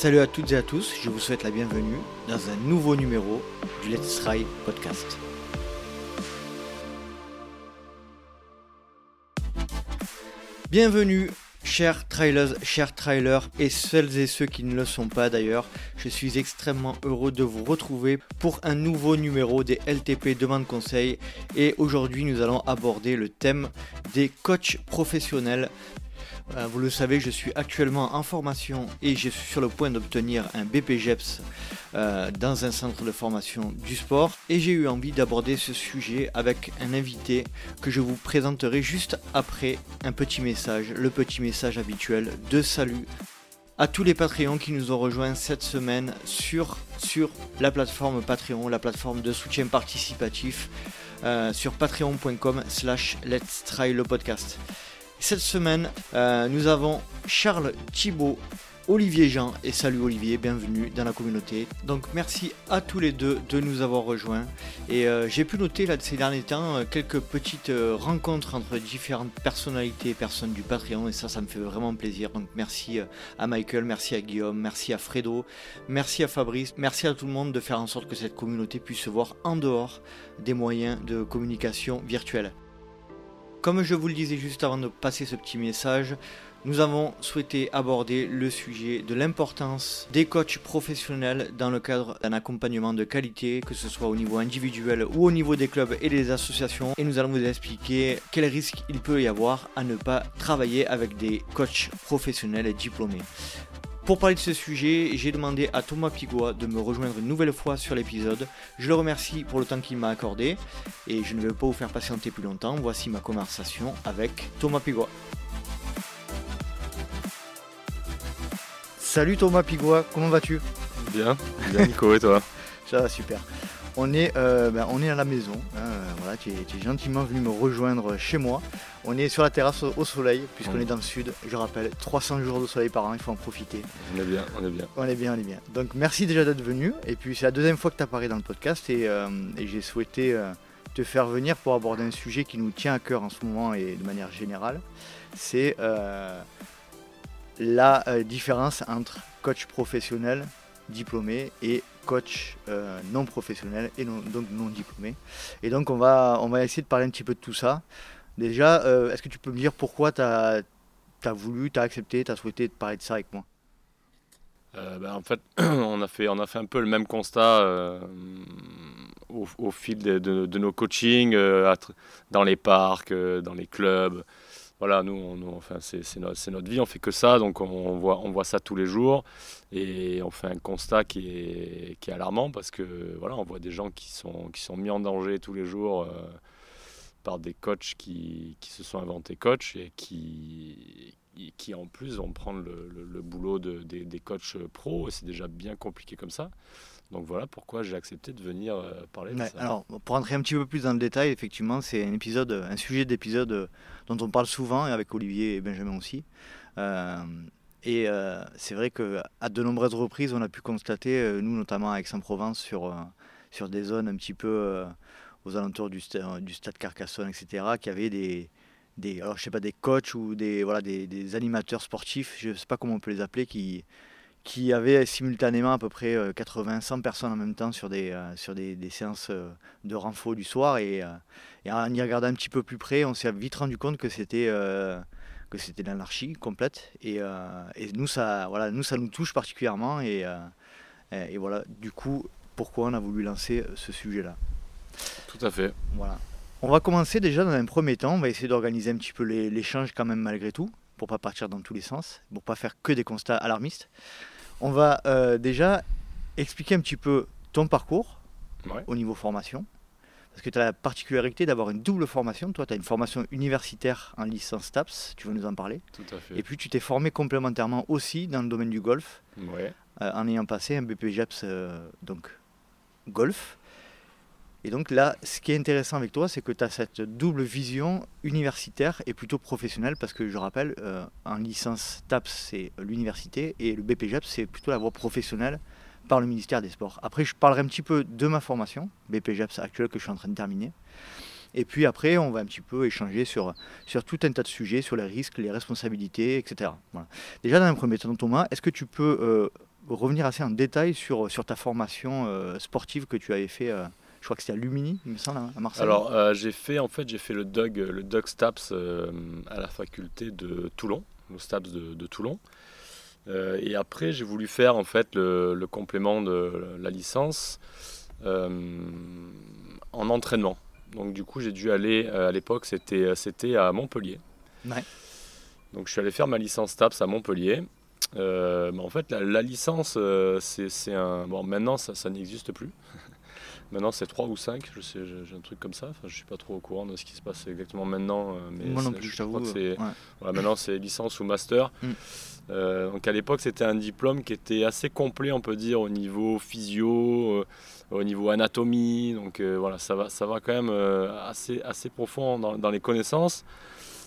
Salut à toutes et à tous, je vous souhaite la bienvenue dans un nouveau numéro du Let's Try podcast. Bienvenue chers trailers, chers trailers et celles et ceux qui ne le sont pas d'ailleurs. Je suis extrêmement heureux de vous retrouver pour un nouveau numéro des LTP Demande Conseil et aujourd'hui nous allons aborder le thème des coachs professionnels vous le savez, je suis actuellement en formation et je suis sur le point d'obtenir un BPGEPS euh, dans un centre de formation du sport. Et j'ai eu envie d'aborder ce sujet avec un invité que je vous présenterai juste après un petit message, le petit message habituel de salut à tous les Patreons qui nous ont rejoints cette semaine sur, sur la plateforme Patreon, la plateforme de soutien participatif euh, sur patreon.com slash let's try le podcast. Cette semaine, euh, nous avons Charles Thibault, Olivier Jean et salut Olivier, bienvenue dans la communauté. Donc merci à tous les deux de nous avoir rejoints. Et euh, j'ai pu noter là ces derniers temps euh, quelques petites rencontres entre différentes personnalités et personnes du Patreon et ça ça me fait vraiment plaisir. Donc merci à Michael, merci à Guillaume, merci à Fredo, merci à Fabrice, merci à tout le monde de faire en sorte que cette communauté puisse se voir en dehors des moyens de communication virtuelle. Comme je vous le disais juste avant de passer ce petit message, nous avons souhaité aborder le sujet de l'importance des coachs professionnels dans le cadre d'un accompagnement de qualité, que ce soit au niveau individuel ou au niveau des clubs et des associations. Et nous allons vous expliquer quels risques il peut y avoir à ne pas travailler avec des coachs professionnels diplômés. Pour parler de ce sujet, j'ai demandé à Thomas Pigois de me rejoindre une nouvelle fois sur l'épisode. Je le remercie pour le temps qu'il m'a accordé et je ne vais pas vous faire patienter plus longtemps. Voici ma conversation avec Thomas Pigois. Salut Thomas Pigois, comment vas-tu? Bien, bien Nico et toi? Ça va super. On est, euh, ben, on est à la maison. Hein, voilà, tu es, gentiment venu me rejoindre chez moi. On est sur la terrasse au, soleil, puisqu'on est dans le sud. Je rappelle, 300 jours de soleil par an, il faut en profiter. On est bien, on est bien. On est bien, on est bien. Donc merci déjà d'être venu. Et puis c'est la deuxième fois que tu apparais dans le podcast et, euh, j'ai souhaité euh, te faire venir pour aborder un sujet qui nous tient à cœur en ce moment et de manière générale. C'est la différence entre coach professionnel diplômé et coach euh, non professionnel et donc non diplômé. Et donc on va, on va essayer de parler un petit peu de tout ça. Déjà, euh, est-ce que tu peux me dire pourquoi tu as, voulu, tu as accepté, tu as souhaité parler de ça avec moi? Euh, ben, En fait, on a fait, un peu le même constat au, fil de, de, nos coachings, dans les parcs, dans les clubs voilà, nous, enfin, c'est notre, vie, on fait que ça, donc on, voit, ça tous les jours et on fait un constat qui est, alarmant parce que voilà, on voit des gens qui sont, mis en danger tous les jours euh, par des coachs qui, se sont inventés coach et qui, en plus vont prendre le, boulot de, des, des coachs pros et c'est déjà bien compliqué comme ça. Donc voilà pourquoi j'ai accepté de venir euh, parler de ça. Alors, pour entrer un petit peu plus dans le détail, effectivement, c'est un épisode, un sujet d'épisode euh, dont on parle souvent, et avec Olivier et Benjamin aussi. Euh, et c'est vrai qu'à de nombreuses reprises, on a pu constater, nous notamment à Aix-en-Provence, sur, sur des zones un petit peu aux alentours du, du stade Carcassonne, etc., qu'il y avait des, des, alors je sais pas, des coachs ou des, voilà, des, des animateurs sportifs, je ne sais pas comment on peut les appeler, qui, qui avait simultanément à peu près 80-100 euh, personnes en même temps sur des, euh, sur des, séances euh, de renfort du soir. Et, en y regardant un petit peu plus près, on s'est vite rendu compte que c'était que c'était l'anarchie complète. Et, et, nous, ça, voilà, nous, ça nous touche particulièrement. Et, et, voilà, du coup, pourquoi on a voulu lancer ce sujet-là. Tout à fait. Voilà. On va commencer déjà dans un premier temps. On va essayer d'organiser un petit peu l'échange quand même malgré tout pour pas partir dans tous les sens, pour pas faire que des constats alarmistes. On va euh, déjà expliquer un petit peu ton parcours au niveau formation. Parce que tu as la particularité d'avoir une double formation. Toi, tu as une formation universitaire en licence TAPS, tu vas nous en parler. Tout à fait. Et puis, tu t'es formé complémentairement aussi dans le domaine du golf, ouais. Euh, en ayant passé un BPJEPS euh, donc golf. Et donc là, ce qui est intéressant avec toi, c'est que tu as cette double vision universitaire et plutôt professionnelle, parce que je rappelle, euh, en licence TAPS, c'est l'université, et le BPGEP, c'est plutôt la voie professionnelle par le ministère des Sports. Après, je parlerai un petit peu de ma formation, BPGEPS actuelle, que je suis en train de terminer. Et puis après, on va un petit peu échanger sur, sur tout un tas de sujets, sur les risques, les responsabilités, etc. Déjà, dans un premier temps, Thomas, est-ce que tu peux euh, revenir assez en détail sur, sur ta formation sportive que tu avais fait. Je crois que c'était à Lumini, il me semble, à Marseille. Alors, j'ai fait en fait, j'ai fait le Doug, le Doug Staps à la faculté de Toulon, le Staps de, Toulon. et après, j'ai voulu faire en fait le, le complément de la licence en entraînement. Donc du coup, j'ai dû aller, euh, à l'époque, c'était, euh, c'était à Montpellier. Donc je suis allé faire ma licence TAPS à Montpellier. Euh, en fait, la, licence, c'est, un... Bon, maintenant, ça, ça n'existe plus. Maintenant, c'est 3 ou 5, je sais, j'ai un truc comme ça. Enfin, je ne suis pas trop au courant de ce qui se passe exactement maintenant. mais Moi non plus, je, crois que c'est... maintenant, c'est licence ou master. Mm. donc à l'époque, c'était un diplôme qui était assez complet, on peut dire, au niveau physio au niveau anatomie. Donc euh, voilà, ça va, ça va quand même euh, assez, assez profond dans, les connaissances.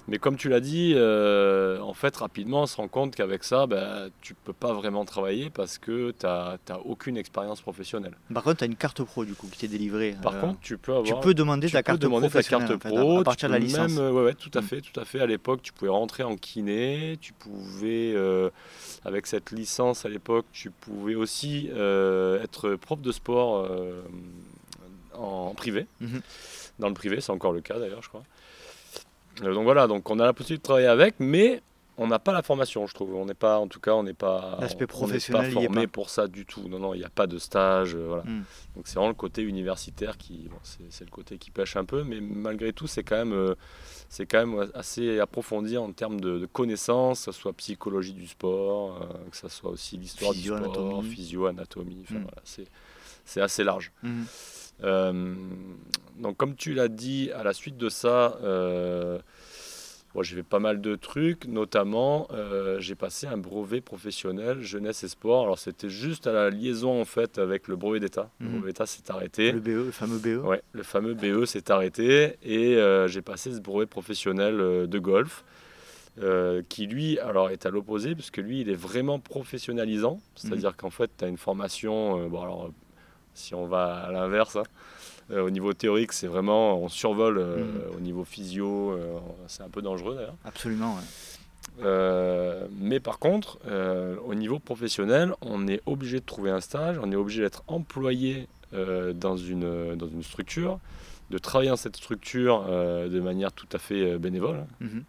Mais comme tu l'as dit, euh, en fait, rapidement, on se rend compte qu'avec ça, ben, tu peux pas vraiment travailler parce que tu n'as aucune expérience professionnelle. Par contre, tu as une carte pro du coup qui t'est délivrée. Par contre, tu peux avoir. Tu peux demander ta carte demander ta carte pro. à partir de la licence. Même, ouais, ouais, tout à mm. fait, tout à fait. À l'époque, tu pouvais rentrer en kiné, tu pouvais avec cette licence à l'époque, tu pouvais aussi euh, être prof de sport euh, en privé. Mhm. Dans le privé, c'est encore le cas d'ailleurs, je crois. Euh, donc voilà, donc on a la possibilité de travailler avec, mais on n'a pas la formation, je trouve. On n'est pas, en tout cas, on n'est pas, L'aspect professionnel, pas formé pour ça du tout. Non, non, il n'y a pas de stage. voilà. Mm. Donc c'est vraiment le côté universitaire qui, c'est, le côté qui pêche un peu, mais malgré tout, c'est quand même c'est quand même assez approfondi en termes de, connaissances, que ce soit psychologie du sport, euh, que ce soit aussi l'histoire du sport, physio-anatomie. Mm. c'est assez large. Mm. Euh, donc comme tu l'as dit, à la suite de ça, euh, j'ai fait pas mal de trucs, notamment euh, j'ai passé un brevet professionnel jeunesse et sport. Alors c'était juste à la liaison en fait avec le brevet d'État. Le mhm. brevet d'État s'est arrêté. Le BE, le fameux BE. Ouais, le fameux BE s'est arrêté et euh, j'ai passé ce brevet professionnel euh, de golf. qui lui alors est à l'opposé puisque lui il est vraiment professionnalisant c'est à dire mhm. qu'en fait tu as une formation bon alors si on va à l'inverse hein, euh, au niveau théorique, c'est vraiment, on survole euh, mm. au niveau physio, euh, c'est un peu dangereux d'ailleurs. Absolument, mais par contre, au niveau professionnel, on est obligé de trouver un stage, on est obligé d'être employé dans, une, dans une structure, de travailler dans cette structure de manière tout à fait bénévole. Mm-hmm.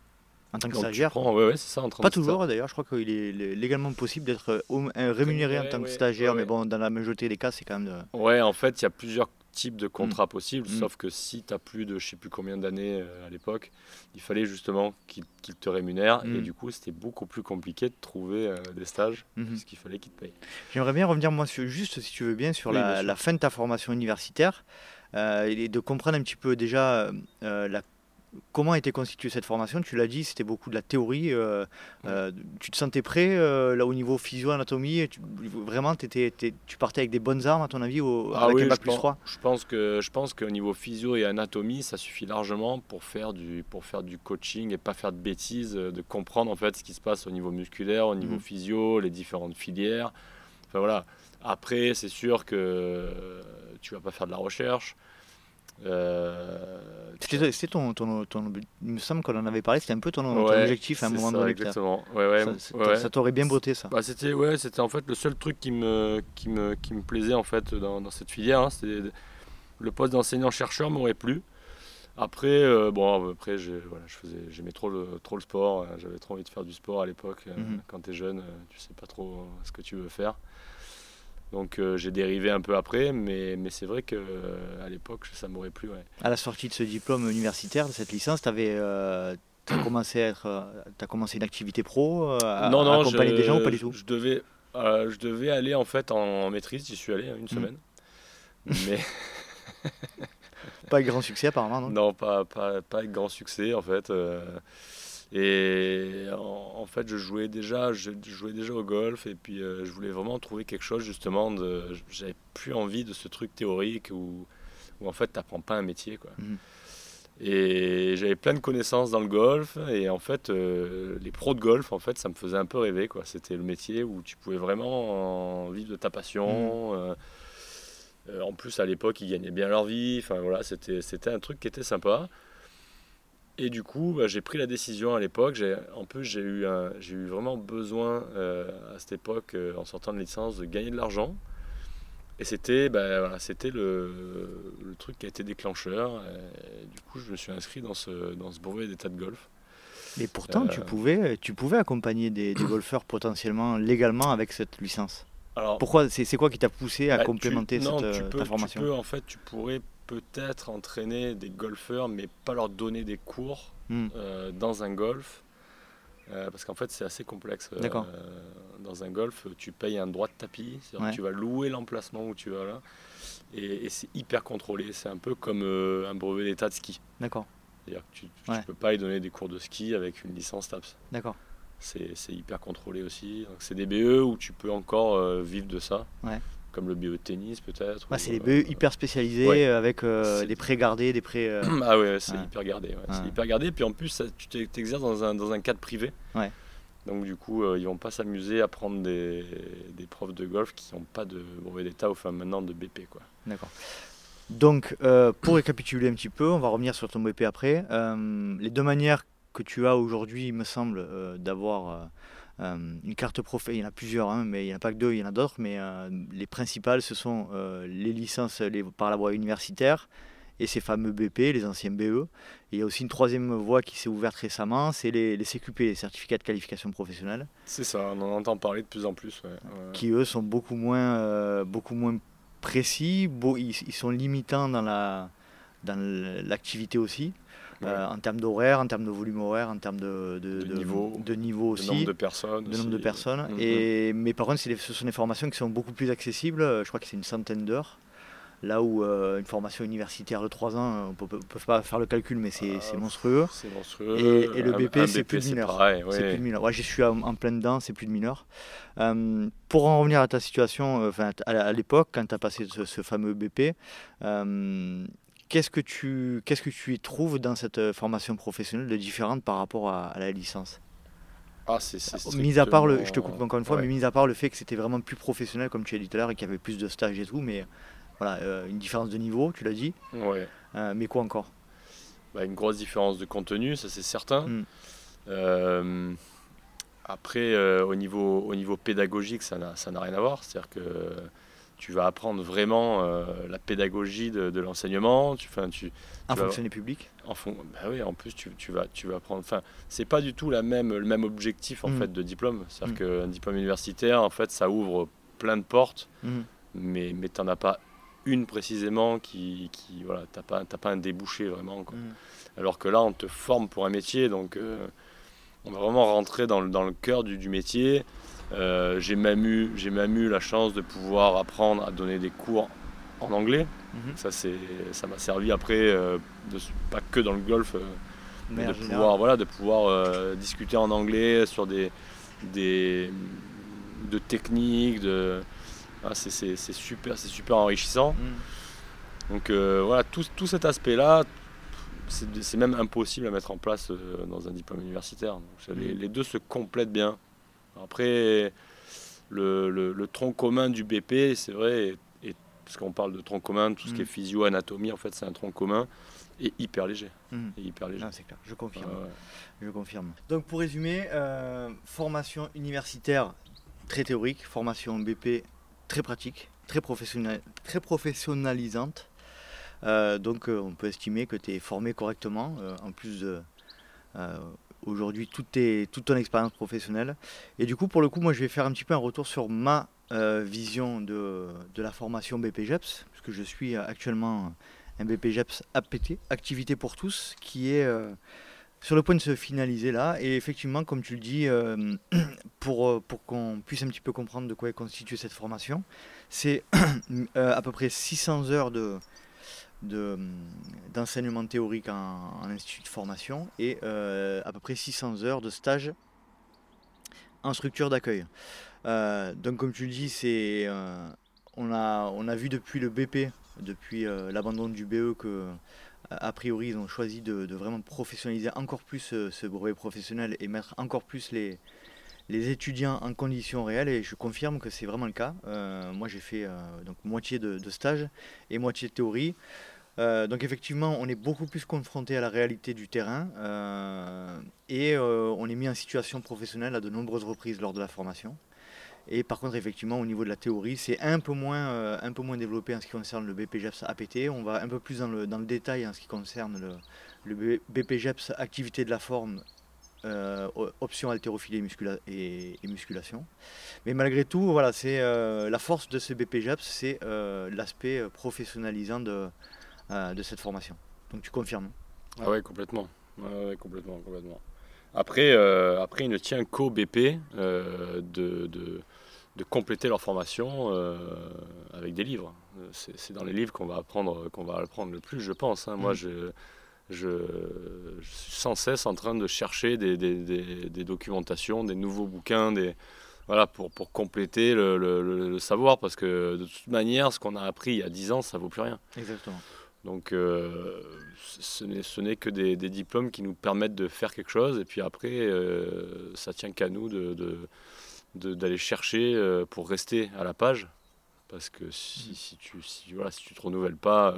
En tant que stagiaire c'est ça. En Pas toujours d'ailleurs, je crois qu'il est légalement possible d'être rémunéré en tant que stagiaire, mais bon, dans la majorité des cas, c'est quand même. De... Ouais, en fait, il y a plusieurs type de contrat mm. possible, mm. sauf que si tu as plus de je sais plus combien d'années euh, à l'époque, il fallait justement qu'il te rémunère et mm. du coup c'était beaucoup plus compliqué de trouver euh, des stages mm-hmm. puisqu'il fallait qu'il te paye. J'aimerais bien revenir moi juste si tu veux bien sur la, fin de ta formation universitaire euh, et de comprendre un petit peu déjà la Comment a été constituée cette formation? Tu l'as dit, c'était beaucoup de la théorie. Euh, euh, tu te sentais prêt euh, là au niveau physio-anatomie Vraiment, étais, tu partais avec des bonnes armes à ton avis au, ah avec un bac plus 3 Je pense que je pense qu'au niveau physio et anatomie, ça suffit largement pour faire du pour faire du coaching et pas faire de bêtises, de comprendre en fait ce qui se passe au niveau musculaire, au niveau mmh. physio, les différentes filières. Enfin voilà. Après, c'est sûr que tu vas pas faire de la recherche. Euh, c'était ton, ton, ton, Il me semble qu'on en avait parlé, c'était un peu ton, objectif à un moment donné. Exactement. Ouais, ouais, ça, ça t'aurait bien botté ça. Bah, c'était ouais, c'était en fait le seul truc qui me, qui me, qui me plaisait en fait dans, dans cette filière. Hein, le poste d'enseignant-chercheur m'aurait plu. Après, euh, bon, après, voilà, je faisais, j'aimais trop le, trop le sport. Euh, j'avais trop envie de faire du sport à l'époque. Mhm. Quand tu es jeune, tu sais pas trop ce que tu veux faire. Donc euh, j'ai dérivé un peu après, mais, mais c'est vrai qu'à à l'époque, ça m'aurait plu. Ouais. À la sortie de ce diplôme universitaire, de cette licence, tu avais. Euh, as commencé à être, euh, as commencé une activité pro à, non, non, accompagner des gens ou pas du tout? je devais, je devais aller en fait en, maîtrise, j'y suis allé une mmh. semaine. Mais pas avec grand succès apparemment, non? Non, pas, pas, pas avec grand succès en fait. Et en, fait, je jouais déjà, je jouais déjà au golf et puis euh, je voulais vraiment trouver quelque chose justement de. J'avais plus envie de ce truc théorique où, où en fait, tu n'apprends pas un métier. Quoi. Mhm. Et j'avais plein de connaissances dans le golf et en fait, euh, les pros de golf, en fait, ça me faisait un peu rêver. Quoi. C'était le métier où tu pouvais vraiment vivre de ta passion. Mhm. Euh, en plus, à l'époque, ils gagnaient bien leur vie. Enfin voilà, c'était un truc qui était sympa. Et du coup, bah, j'ai pris la décision à l'époque. En plus, j'ai eu, eu vraiment besoin à cette époque, en sortant de licence, de gagner de l'argent. Et c'était bah, voilà, le, le, truc qui a été déclencheur. du coup, je me suis inscrit dans ce, dans ce brevet d'état de golf. Mais pourtant, tu, pouvais, tu pouvais accompagner des, golfeurs potentiellement légalement avec cette licence. Alors, Pourquoi C'est quoi qui t'a poussé à bah, complémenter cette tu peux, formation tu peux, En fait, tu pourrais peut-être entraîner des golfeurs, mais pas leur donner des cours hmm. euh, dans un golf. Euh, parce qu'en fait, c'est assez complexe. Euh, dans un golf, tu payes un droit de tapis, tu vas louer l'emplacement où tu vas là, et, c'est hyper contrôlé. C'est un peu comme un brevet d'état de ski. D'accord. C'est-à-dire que tu ne peux pas y donner des cours de ski avec une licence TAPS. D'accord. C'est hyper contrôlé aussi. C'est des BE où tu peux encore vivre de ça. Ouais comme le BE tennis peut-être. c'est des BE hyper spécialisés avec euh, des prêts gardés, des prêts. Euh, ah ouais, c'est hyper gardé. C'est hyper gardé. Puis en plus, tu t'exerces dans un, dans un cadre privé. Donc du coup, euh, ils vont pas s'amuser à prendre des, des, profs de golf qui n'ont pas de brevet d'état, enfin maintenant de BP. quoi. D'accord. Donc, pour récapituler un petit peu, on va revenir sur ton BP après. les deux manières que tu as aujourd'hui, il me semble, d'avoir euh, une carte il y en a plusieurs, hein, mais il n'y en a pas que deux, il y en a d'autres, mais euh, les principales, ce sont euh, les licences les, par la voie universitaire et ces fameux BP, les anciens BE. il y a aussi une troisième voie qui s'est ouverte récemment, c'est les, CQP, les certificats de qualification professionnelle. C'est ça, on en entend parler de plus en plus. Qui eux sont beaucoup moins, beaucoup moins précis, ils, sont limitants dans l'activité aussi. Euh, en termes d'horaire, en termes de volume horaire, en termes de, de, niveau, de niveau aussi. De nombre de personnes. De nombre de personnes. Mhm. Et, mais par contre, ce sont des formations qui sont beaucoup plus accessibles. Je crois que c'est une centaine d'heures. Là où euh, une formation universitaire de 3 ans, on ne peut, pas faire le calcul, mais c'est ah, monstrueux. C'est monstrueux. Et, le BP, c'est plus de mineur. C'est plus de. Ouais, je suis en, plein dedans, c'est plus de mineur. Euh, pour en revenir à ta situation, enfin à, l'époque, quand tu as passé ce, fameux BP, Qu'est-ce que tu qu'est-ce que tu y trouves dans cette euh, formation professionnelle de différente par rapport à, la licence? Ah, c'est, c'est mis à part le, je te coupe encore une fois, mais mis à part le fait que c'était vraiment plus professionnel, comme tu as dit tout à l'heure, et qu'il y avait plus de stages et tout, mais voilà, euh, une différence de niveau, tu l'as dit. Ouais. Euh, mais quoi encore? Bah, Une grosse différence de contenu, ça c'est certain. Hmm. après, au, niveau, au niveau pédagogique, ça n'a, ça n'a rien à voir. C'est-à-dire que tu vas apprendre vraiment euh, la pédagogie de, l'enseignement. Tu, fin, tu, en fonctionner public? En fond, bah oui, en plus tu, tu, vas, tu vas apprendre. Enfin, c'est pas du tout la même, le même objectif en mm. fait de diplôme. C'est-à-dire mm. qu'un diplôme universitaire, en fait, ça ouvre plein de portes, mm. mais, mais tu n'en as pas une précisément qui, qui voilà, t'as pas, pas un débouché vraiment. Alors que là, on te forme pour un métier, donc euh, on va vraiment rentrer dans le, dans le cœur du, du métier. Euh, j'ai même, eu, même eu la chance de pouvoir apprendre à donner des cours en anglais. Mhm. Ça, ça m'a servi après, euh, de, pas que dans le golf, euh, mais de pouvoir, voilà, de pouvoir discuter en anglais sur des, des de techniques. De, ah, c'est super, super enrichissant. Mhm. Donc voilà, tout, tout cet aspect-là, c'est même impossible à mettre en place dans un diplôme universitaire. Mhm. les, deux se complètent bien. Après, le, le, tronc commun du BP, c'est vrai, et, parce qu'on parle de tronc commun, tout ce qui est mm. physio, anatomie, en fait, c'est un tronc commun et hyper léger. Mm. hyper léger. c'est clair, je confirme. Je confirme. Donc pour résumer, euh, formation universitaire très théorique, formation BP très pratique, très, professionnel, très professionnalisante. Euh, donc euh, on peut estimer que tu es formé correctement, en plus de aujourd'hui toute, toute ton expérience professionnelle. Et du coup, pour le coup, moi, je vais faire un petit peu un retour sur ma euh, vision de, de, la formation BPGEPS, puisque je suis actuellement un BPGEPS APT, Activité pour tous, qui est euh, sur le point de se finaliser là. Et effectivement, comme tu le dis, euh, pour, pour qu'on puisse un petit peu comprendre de quoi est constituée cette formation, c'est à peu près 600 heures de, d'enseignement théorique en, institut de formation et euh, à peu près 600 heures de stage en structure d'accueil. Euh, donc comme tu le dis, c'est, euh, on, a, on a vu depuis le BP, depuis l'abandon du BE que a priori ils ont choisi de, vraiment professionnaliser encore plus ce brevet professionnel et mettre encore plus les, les étudiants en conditions réelles et je confirme que c'est vraiment le cas. moi j'ai fait donc moitié de, de, stage et moitié de théorie. Euh, donc effectivement, on est beaucoup plus confronté à la réalité du terrain et on est mis en situation professionnelle à de nombreuses reprises lors de la formation. Et par contre, effectivement, au niveau de la théorie, c'est un, peu moins, un peu moins développé en ce qui concerne le BPGEPS APT. On va un peu plus dans le, dans le détail en ce qui concerne le, le BPGEPS activité de la forme euh, option haltérophilie et, musculation. Mais malgré tout, voilà, c'est euh, la force de ce BPJAPS, c'est euh, l'aspect professionnalisant de, de cette formation. Donc tu confirmes Ah ouais, complètement. complètement, complètement. Après, après, il ne tient qu'au BP de, de, de, compléter leur formation avec des livres. C'est dans les livres qu'on va apprendre, qu'on va apprendre le plus, je pense. Hein. Moi, mmh. je je, suis sans cesse en train de chercher des, des, documentations, des nouveaux bouquins, des, voilà, pour, pour compléter le, savoir, parce que de toute manière, ce qu'on a appris il y a 10 ans, ça vaut plus rien. Exactement. Donc, euh, ce n'est que des, diplômes qui nous permettent de faire quelque chose, et puis après, euh, ça tient qu'à nous d'aller de, de, chercher euh, pour rester à la page, parce que si, si tu si, voilà, si tu te renouvelles pas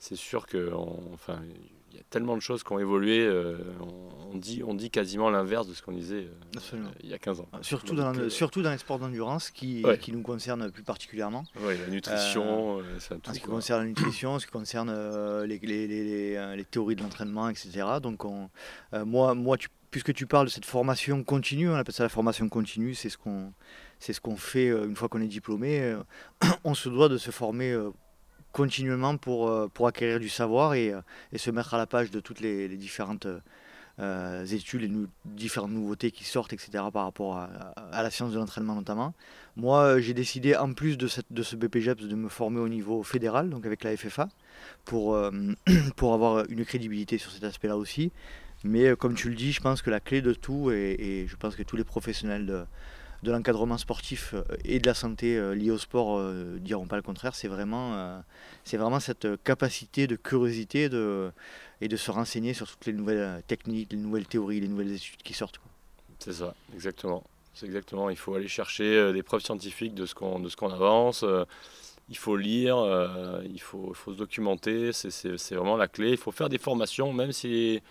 c'est sûr que enfin, il y a tellement de choses qui ont évolué. Euh, on, dit, on dit quasiment l'inverse de ce qu'on disait euh, il y a 15 ans. Ah, surtout, dans, euh, surtout dans les sports d'endurance qui, qui nous concernent plus particulièrement. Oui, la nutrition, ça tout, en ce qui concerne la nutrition, en ce qui concerne les, les, les, les, théories de l'entraînement, etc. Donc, on, moi, moi tu, puisque tu parles de cette formation continue, on appelle ça la formation continue, c'est ce qu'on c'est ce qu'on fait une fois qu'on est diplômé. on se doit de se former continuellement pour, euh, pour acquérir du savoir et, euh, et, se mettre à la page de toutes les, différentes euh, études, les différentes nouveautés qui sortent, etc. par rapport à, la science de l'entraînement notamment. Moi, j'ai décidé, en plus de, cette, de ce BPGEPS, de me former au niveau fédéral, donc avec la FFA, pour, pour avoir une crédibilité sur cet aspect-là aussi. Mais comme tu le dis, je pense que la clé de tout, et, et je pense que tous les professionnels de, de l'encadrement sportif euh, et de la santé euh, liée au sport euh, diront pas le contraire. C'est vraiment, c'est vraiment cette capacité de curiosité de, et de se renseigner sur toutes les nouvelles techniques, les nouvelles théories, les nouvelles études qui sortent. C'est ça, exactement. C'est exactement. Il faut aller chercher des preuves scientifiques de ce qu'on de ce qu'on avance. il faut lire, il faut, faut se documenter. C'est vraiment la clé. Il faut faire des formations, même si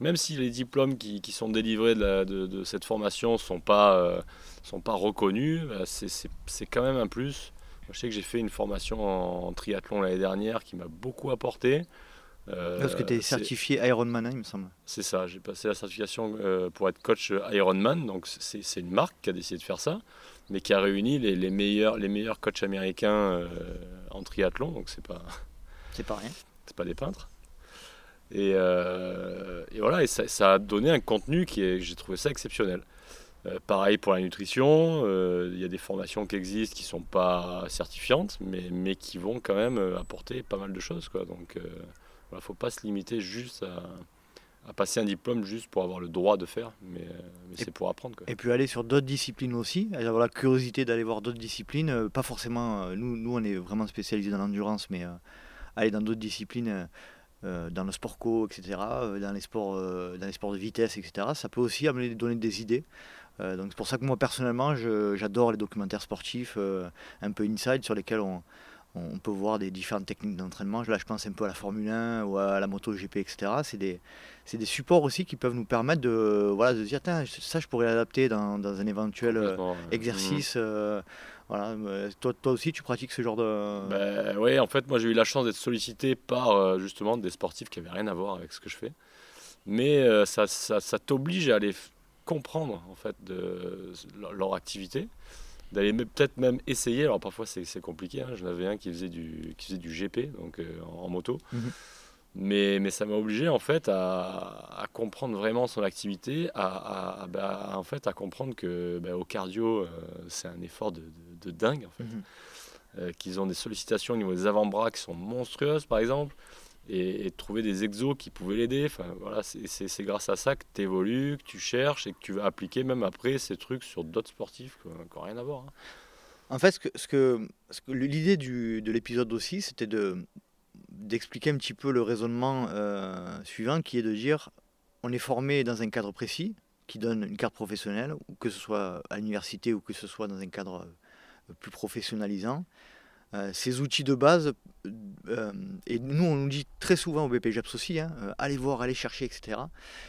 même si les diplômes qui, qui sont délivrés de, de, de, cette formation ne sont, pas, euh, sont pas reconnus, bah, c'est quand même un plus. je sais que j'ai fait une formation en, triathlon l'année dernière qui m'a beaucoup apporté. Euh, Parce que tu es certifié Ironman, hein, il me semble. C'est ça, j'ai passé la certification euh, pour être coach Ironman. Donc c'est une marque qui a décidé de faire ça, mais qui a réuni les, les meilleurs, les meilleurs coachs américains en triathlon. Donc c'est pas. C'est pas rien. C'est pas des peintres. Euh, et, voilà, et ça, a donné un contenu qui est, j'ai trouvé ça exceptionnel. Euh, pareil pour la nutrition, euh, il y a des formations qui existent qui ne sont pas certifiantes, mais, mais qui vont quand même apporter pas mal de choses. Quoi. Donc il ne faut pas se limiter juste à, passer un diplôme juste pour avoir le droit de faire, mais, c'est pour apprendre. Quoi. Et puis aller sur d'autres disciplines aussi, avoir la curiosité d'aller voir d'autres disciplines, pas forcément, nous, nous on est vraiment spécialisés dans l'endurance, mais aller dans d'autres disciplines dans le sport co, etc., euh, dans, les sports, euh, dans les sports de vitesse, etc., ça peut aussi amener, donner des idées. donc c'est pour ça que moi personnellement, j'adore les documentaires sportifs un peu inside sur lesquels on, on peut voir des différentes techniques d'entraînement. Là, je pense un peu à la Formule 1 ou à la moto GP, etc. C'est des, des, supports aussi qui peuvent nous permettre de, voilà, de dire, ça, je pourrais l'adapter dans, dans, un éventuel exercice. Mmh. Voilà, toi, toi aussi, tu pratiques ce genre de. Ben, oui, en fait, moi, j'ai eu la chance d'être sollicité par euh, justement des sportifs qui n'avaient rien à voir avec ce que je fais. Mais euh, ça, ça, ça t'oblige à aller comprendre en fait de leur activité, d'aller peut-être même essayer. Alors parfois c'est compliqué. Hein. J'en avais un qui faisait du, qui faisait du GP, donc euh, en, moto. Mhm. Mais, mais, ça m'a obligé en fait à, à, comprendre vraiment son activité, à, à bah, en fait à comprendre que bah, au cardio c'est un effort de, de dingue, en fait. Mhm. Euh, qu'ils ont des sollicitations au niveau des avant-bras qui sont monstrueuses, par exemple, et, trouver des exos qui pouvaient l'aider. Enfin, voilà, c'est grâce à ça que tu évolues, que tu cherches et que tu vas appliquer même après ces trucs sur d'autres sportifs qui n'ont rien à voir. Hein. En fait, ce que, ce que, l'idée de l'épisode aussi, c'était de d'expliquer un petit peu le raisonnement euh, suivant, qui est de dire on est formé dans un cadre précis, qui donne une carte professionnelle, ou que ce soit à l'université ou que ce soit dans un cadre plus professionnalisant. Euh, ces outils de base euh, et nous, on nous dit très souvent au BPJEPS aussi, hein, euh, allez voir, allez chercher, etc.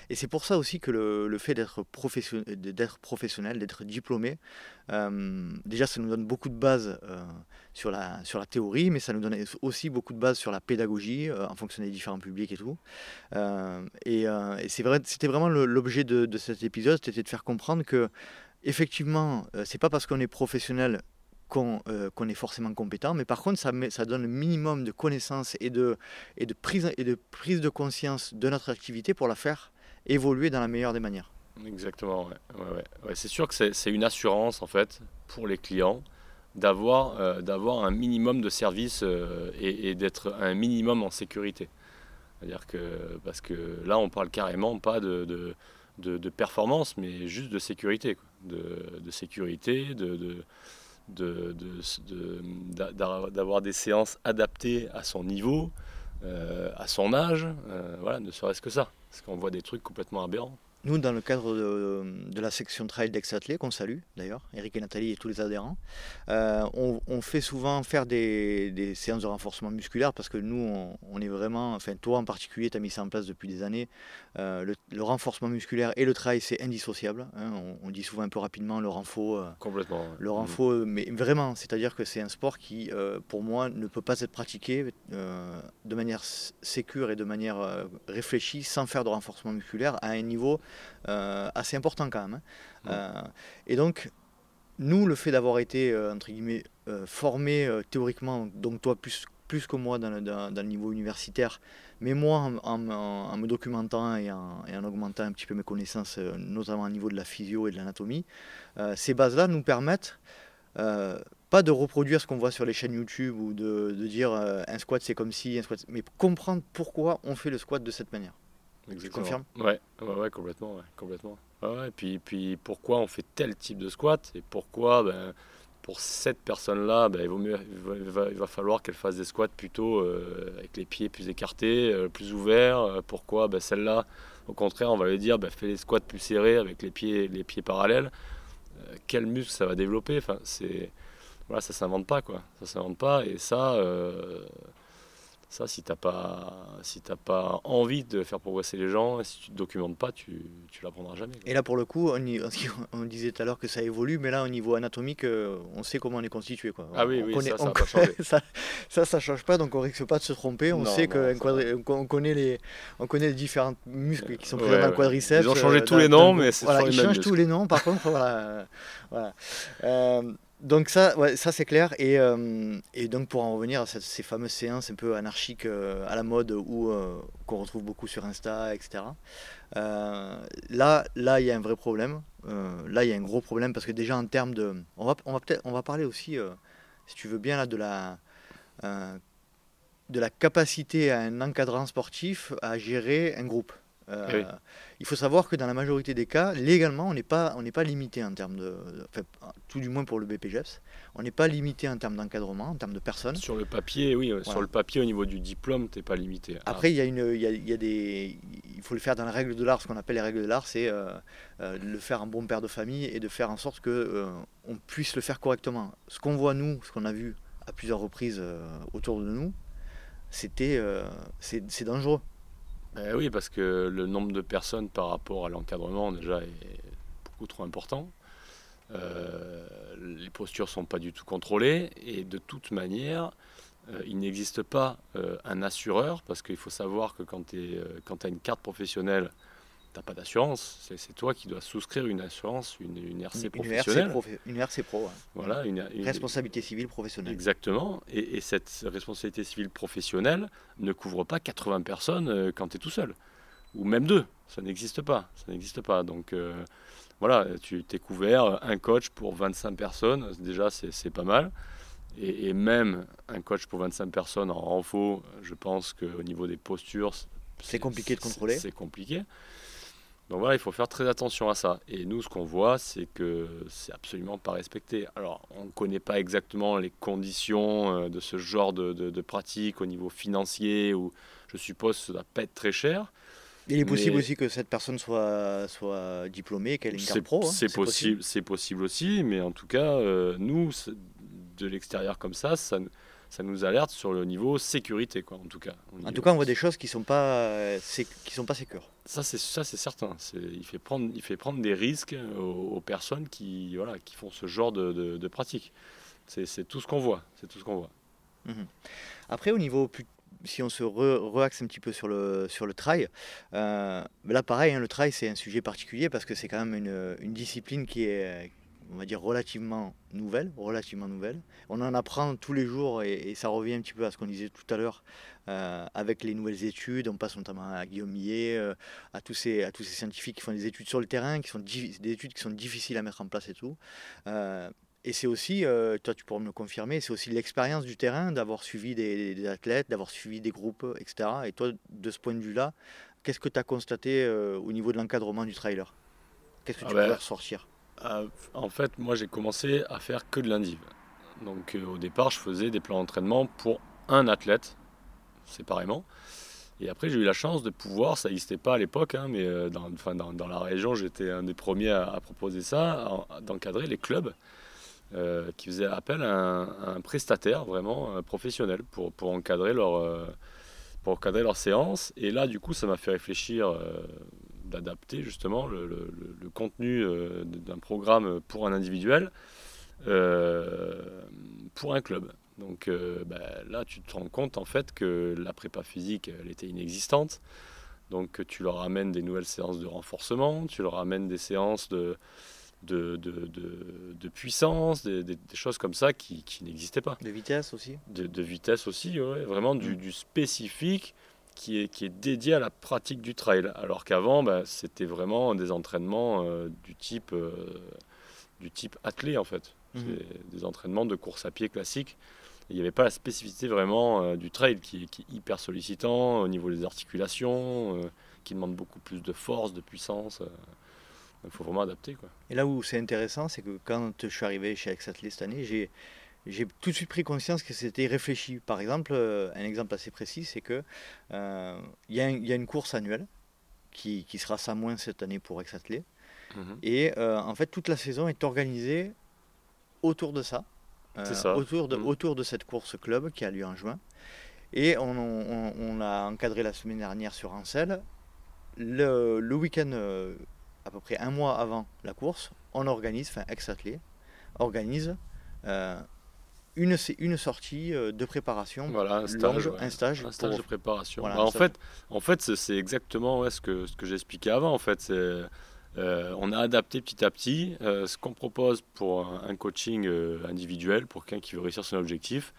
Et c'est pour ça aussi que le, fait d'être professionnel, d'être professionnel, d'être diplômé, déjà, ça nous donne beaucoup de bases sur, la, sur la théorie, mais ça nous donne aussi beaucoup de bases sur la pédagogie, en fonction des différents publics et tout. et, c'est vrai, c'était vraiment l'objet de, de, cet épisode, c'était de faire comprendre que, effectivement, c'est pas parce qu'on est professionnel euh, qu'on est forcément compétent, mais par contre, ça, donne le minimum de connaissances et de, prise, de conscience de notre activité pour la faire évoluer dans la meilleure des manières. Exactement, c'est sûr que c'est une assurance, en fait, pour les clients d'avoir euh, un minimum de services euh, et, d'être un minimum en sécurité. C'est-à-dire que, parce que là, on parle carrément pas de, performance, mais juste de sécurité. De, sécurité, de, d'avoir des séances adaptées à son niveau, euh, à son âge, euh, voilà, ne serait-ce que ça. Parce qu'on voit des trucs complètement aberrants. Nous, dans le cadre de, la section trail d'Exathlé, qu'on salue d'ailleurs, Eric et Nathalie et tous les adhérents, euh, on, fait souvent faire des, séances de renforcement musculaire parce que nous, on, est vraiment, enfin toi en particulier, tu as mis ça en place depuis des années. Euh, le, renforcement musculaire et le trail, c'est indissociable. Hein. on, dit souvent un peu rapidement le renfort. Euh, Complètement. Le mmh. renfort, mais vraiment, c'est-à-dire que c'est un sport qui, pour moi, ne peut pas être pratiqué de manière sécure et de manière réfléchie sans faire de renforcement musculaire à un niveau assez important quand même. Hein. Euh, et donc, nous, le fait d'avoir été, euh, entre guillemets, formé théoriquement, donc toi plus, plus que moi dans le, niveau universitaire, mais moi en, me documentant et en, et en, augmentant un petit peu mes connaissances, notamment au niveau de la physio et de l'anatomie, ces bases-là nous permettent pas de reproduire ce qu'on voit sur les chaînes YouTube ou de, de dire un squat c'est comme si, un squat, mais comprendre pourquoi on fait le squat de cette manière. Exactement. Tu confirmes? Ouais, ouais, complètement. Ouais, complètement. Ouais, et puis, puis pourquoi on fait tel type de squat? Et pourquoi ben, pour cette personne-là, ben, il, vaut mieux, il, va, il va falloir qu'elle fasse des squats plutôt euh, avec les pieds plus écartés, euh, plus ouverts. Euh, pourquoi? Ben, celle-là, au contraire, on va lui dire ben, fais les squats plus serrés avec les pieds, les pieds parallèles. quel muscle ça va développer? Enfin, c'est, voilà, Ça ne s'invente pas. Quoi. Ça s'invente pas. Et ça ça, si tu n'as pas, si pas envie de faire progresser les gens, si tu ne te documentes pas, tu ne l'apprendras jamais. Et là, pour le coup, on, on disait tout à l'heure que ça évolue, mais là, au niveau anatomique, euh, on sait comment on est constitué. Quoi. Ah oui, oui ça, ça, pas changé. ça, ça, change pas, donc on risque pas de se tromper. On sait qu'on connaît, les, on connaît les différents muscles qui sont présents dans le quadriceps. Ils ont changé euh, tous les noms, mais c'est voilà, Ils changent tous les noms, par contre, voilà. voilà. Euh, donc ça, ça c'est clair. Et, euh, et, donc pour en revenir à ces fameuses séances un peu anarchiques euh, à la mode ou euh, qu'on retrouve beaucoup sur Insta, etc. là, là, il y a un vrai problème. là, il y a un gros problème parce que déjà en termes de, on va, on va peut-être, on va parler aussi, si tu veux bien là, de la de la capacité à un encadrant sportif à gérer un groupe. Euh, il faut savoir que dans la majorité des cas, légalement, on n'est pas, on pas limité en termes de, tout du moins pour le BPGEPS, on n'est pas limité en termes d'encadrement, en termes de personnes. Sur le papier, oui, sur le papier au niveau du diplôme, tu n'es pas limité. Après, il y, a une, il y, a, des, il faut le faire dans la règle de l'art, ce qu'on appelle les règles de l'art, c'est euh, euh, le faire en bon père de famille et de faire en sorte que on puisse le faire correctement. Ce qu'on voit nous, ce qu'on a vu à plusieurs reprises autour de nous, c'était, c'est dangereux. Ben oui, parce que le nombre de personnes par rapport à l'encadrement déjà est beaucoup trop important. Euh, les postures sont pas du tout contrôlées et de toute manière, euh, il n'existe pas euh, un assureur parce qu'il faut savoir que quand tu as une carte professionnelle n'as pas d'assurance, c'est toi qui dois souscrire une assurance, une, RC professionnelle. Une RC, pro. Voilà, une, responsabilité civile professionnelle. Exactement. Et, cette responsabilité civile professionnelle ne couvre pas 80 personnes euh, quand tu es tout seul. Ou même deux. Ça n'existe pas. Ça n'existe pas. Donc euh, voilà, tu t'es couvert un coach pour 25 personnes. Déjà, c'est pas mal. Et, et, même un coach pour 25 personnes en renfort, je pense qu'au niveau des postures, c'est compliqué de contrôler. C'est compliqué. Donc voilà, il faut faire très attention à ça. Et nous, ce qu'on voit, c'est que c'est absolument pas respecté. Alors, on ne connaît pas exactement les conditions euh, de ce genre de, de, pratique au niveau financier, où je suppose que ça ne doit pas être très cher. Il est possible aussi que cette personne soit, soit diplômée, qu'elle ait une carte pro. Hein. c'est possible, c'est possible aussi, mais en tout cas, euh, nous, de l'extérieur comme ça, ça ça nous alerte sur le niveau sécurité, quoi, en tout cas. En tout cas, on voit des choses qui sont pas, qui sont pas sécures. Ça, c'est ça, c'est certain. Il fait prendre, il fait prendre des risques aux, personnes qui, voilà, qui font ce genre de, de, pratique. C'est tout ce qu'on voit. C'est tout ce qu'on voit. Mhm. Après, au niveau plus si on se re-axe un petit peu sur le, sur le trail, euh, là pareil, hein, le trail c'est un sujet particulier parce que c'est quand même une, une, discipline qui est, on va dire, relativement nouvelle, relativement nouvelle. On en apprend tous les jours et, ça revient un petit peu à ce qu'on disait tout à l'heure euh, avec les nouvelles études. On passe notamment à Guillaume Millet, euh, à, tous ces, à tous ces scientifiques qui font des études sur le terrain, qui sont des études qui sont difficiles à mettre en place et tout. Euh, et c'est aussi, toi tu pourras me le confirmer, c'est aussi l'expérience du terrain, d'avoir suivi des, athlètes, d'avoir suivi des groupes, etc. Et toi, de ce point de vue-là, qu'est-ce que tu as constaté au niveau de l'encadrement du trailer? Qu'est-ce que ah tu peux ben, ressortir euh, en fait, moi j'ai commencé à faire que de l'indiv. Donc euh, au départ, je faisais des plans d'entraînement pour un athlète, séparément. Et après, j'ai eu la chance de pouvoir, ça n'existait pas à l'époque, hein, mais euh, dans, la région, j'étais un des premiers à, proposer ça, d'encadrer les clubs qui faisaient appel à un, prestataire vraiment professionnel pour, pour, encadrer leur, pour leur. Et là, du coup, ça m'a fait réfléchir d'adapter justement le, contenu euh, d'un programme pour un individuel euh, pour un club. Donc euh, bah, là, tu te rends compte en fait que la prépa physique, elle était inexistante. Donc tu leur amènes des nouvelles séances de renforcement, tu leur amènes des séances de, de, de, de, puissance, des, des, choses comme ça qui, qui n'existaient pas. De vitesse aussi De, vitesse aussi, ouais, vraiment du, mm. du, spécifique qui est, qui est dédié à la pratique du trail. Alors qu'avant, bah, c'était vraiment des entraînements euh, du, type, euh, du type athlé, en fait. Mhm. Des entraînements de course à pied classiques. Il n'y avait pas la spécificité vraiment euh, du trail qui, qui, est hyper sollicitant au niveau des articulations, qui demande beaucoup plus de force, de puissance. Il faut vraiment adapter. Quoi. Et là où c'est intéressant, c'est que quand je suis arrivé chez Exathlé cette année, j'ai j'ai tout de suite pris conscience que c'était réfléchi. Par exemple, euh, un exemple assez précis, c'est que euh, il y, a une course annuelle qui, qui sera sans moins cette année pour Exathlé. Mhm. Et euh, en fait, toute la saison est organisée autour de ça, Autour, de, mhm. autour de cette course club qui a lieu en juin. Et on, on, a encadré la semaine dernière sur Ansel. Le, le week-end, à peu près un mois avant la course, on organise, enfin Exathlé organise une, une sortie euh, de préparation. Voilà, un stage. un stage, un stage de préparation. Bah, en, fait, en fait, c'est exactement ce que, ce que j'expliquais avant. En fait, euh, on a adapté petit à petit euh, ce qu'on propose pour un, coaching individuel, pour quelqu'un qui veut réussir son objectif.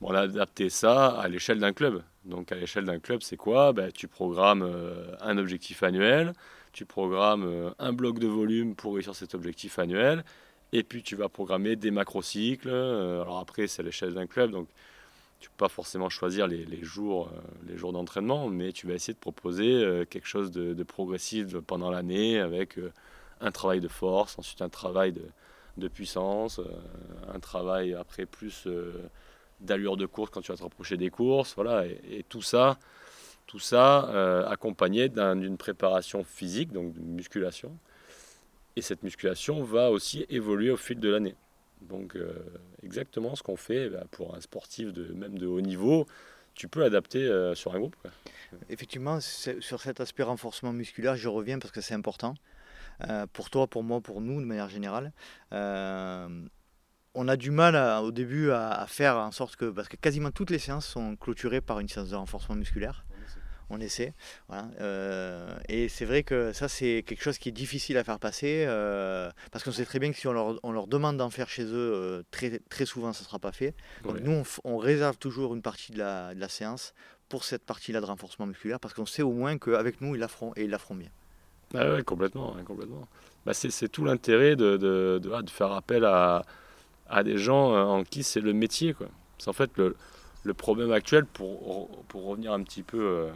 Bon, on a adapté ça à l'échelle d'un club. Donc, à l'échelle d'un club, c'est quoi? Ben, Tu programmes un objectif annuel, tu programmes un bloc de volume pour réussir cet objectif annuel et puis tu vas programmer des macrocycles. Euh, alors après, c'est l'échelle d'un club, donc tu peux pas forcément choisir les, jours, euh, les jours d'entraînement, mais tu vas essayer de proposer euh, quelque chose de, progressif pendant l'année avec un travail de force, ensuite un travail de, puissance, un travail après plus d'allure de course quand tu vas te rapprocher des courses, voilà, et, tout ça, tout ça accompagné d'une préparation physique, donc d'une musculation, et cette musculation va aussi évoluer au fil de l'année. Donc euh, exactement ce qu'on fait bah, pour un sportif de même de haut niveau, tu peux l'adapter euh, sur un groupe. Effectivement, sur cet aspect renforcement musculaire, je reviens parce que c'est important. Euh, pour toi, pour moi, pour nous, de manière générale. on a du mal au début à, faire en sorte que, parce que quasiment toutes les séances sont clôturées par une séance de renforcement musculaire on essaie. Euh, et c'est vrai que ça, c'est quelque chose qui est difficile à faire passer, euh, parce qu'on sait très bien que si on leur, demande d'en faire chez eux, euh, très, très souvent, ça ne sera pas fait. Donc nous, on, réserve toujours une partie de la, séance pour cette partie-là de renforcement musculaire, parce qu'on sait au moins qu'avec nous, ils la feront, et ils la feront bien. Ah oui, complètement. complètement. Bah, c'est tout l'intérêt de, de, de, faire appel à, à des gens en qui c'est le métier. C'est en fait le, le problème actuel, pour, pour revenir un petit peu euh,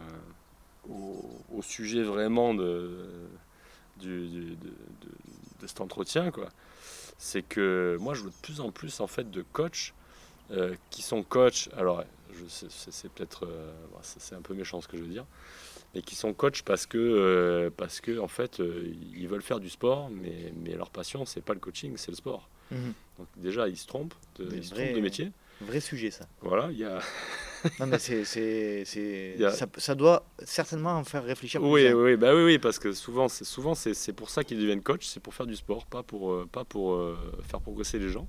au, sujet vraiment de, de, de, cet entretien, quoi, c'est que moi je vois de plus en plus en fait de coachs euh, qui sont coachs, alors c'est peut-être, euh, c'est un peu méchant ce que je veux dire, mais qui sont coachs parce que, parce que en fait ils veulent faire du sport, mais, mais leur passion c'est pas le coaching, c'est le sport. Mhm. Donc déjà ils se trompent, ils se trompent de métier. Vrai sujet, ça. Voilà, il y a. non, mais c'est, c'est, Ça, ça, doit certainement en faire réfléchir. Oui, oui, bah oui, oui, parce que souvent, c'est, souvent c'est, c'est pour ça qu'ils deviennent coach, c'est pour faire du sport, pas pour, euh, pas pour euh, faire progresser les gens.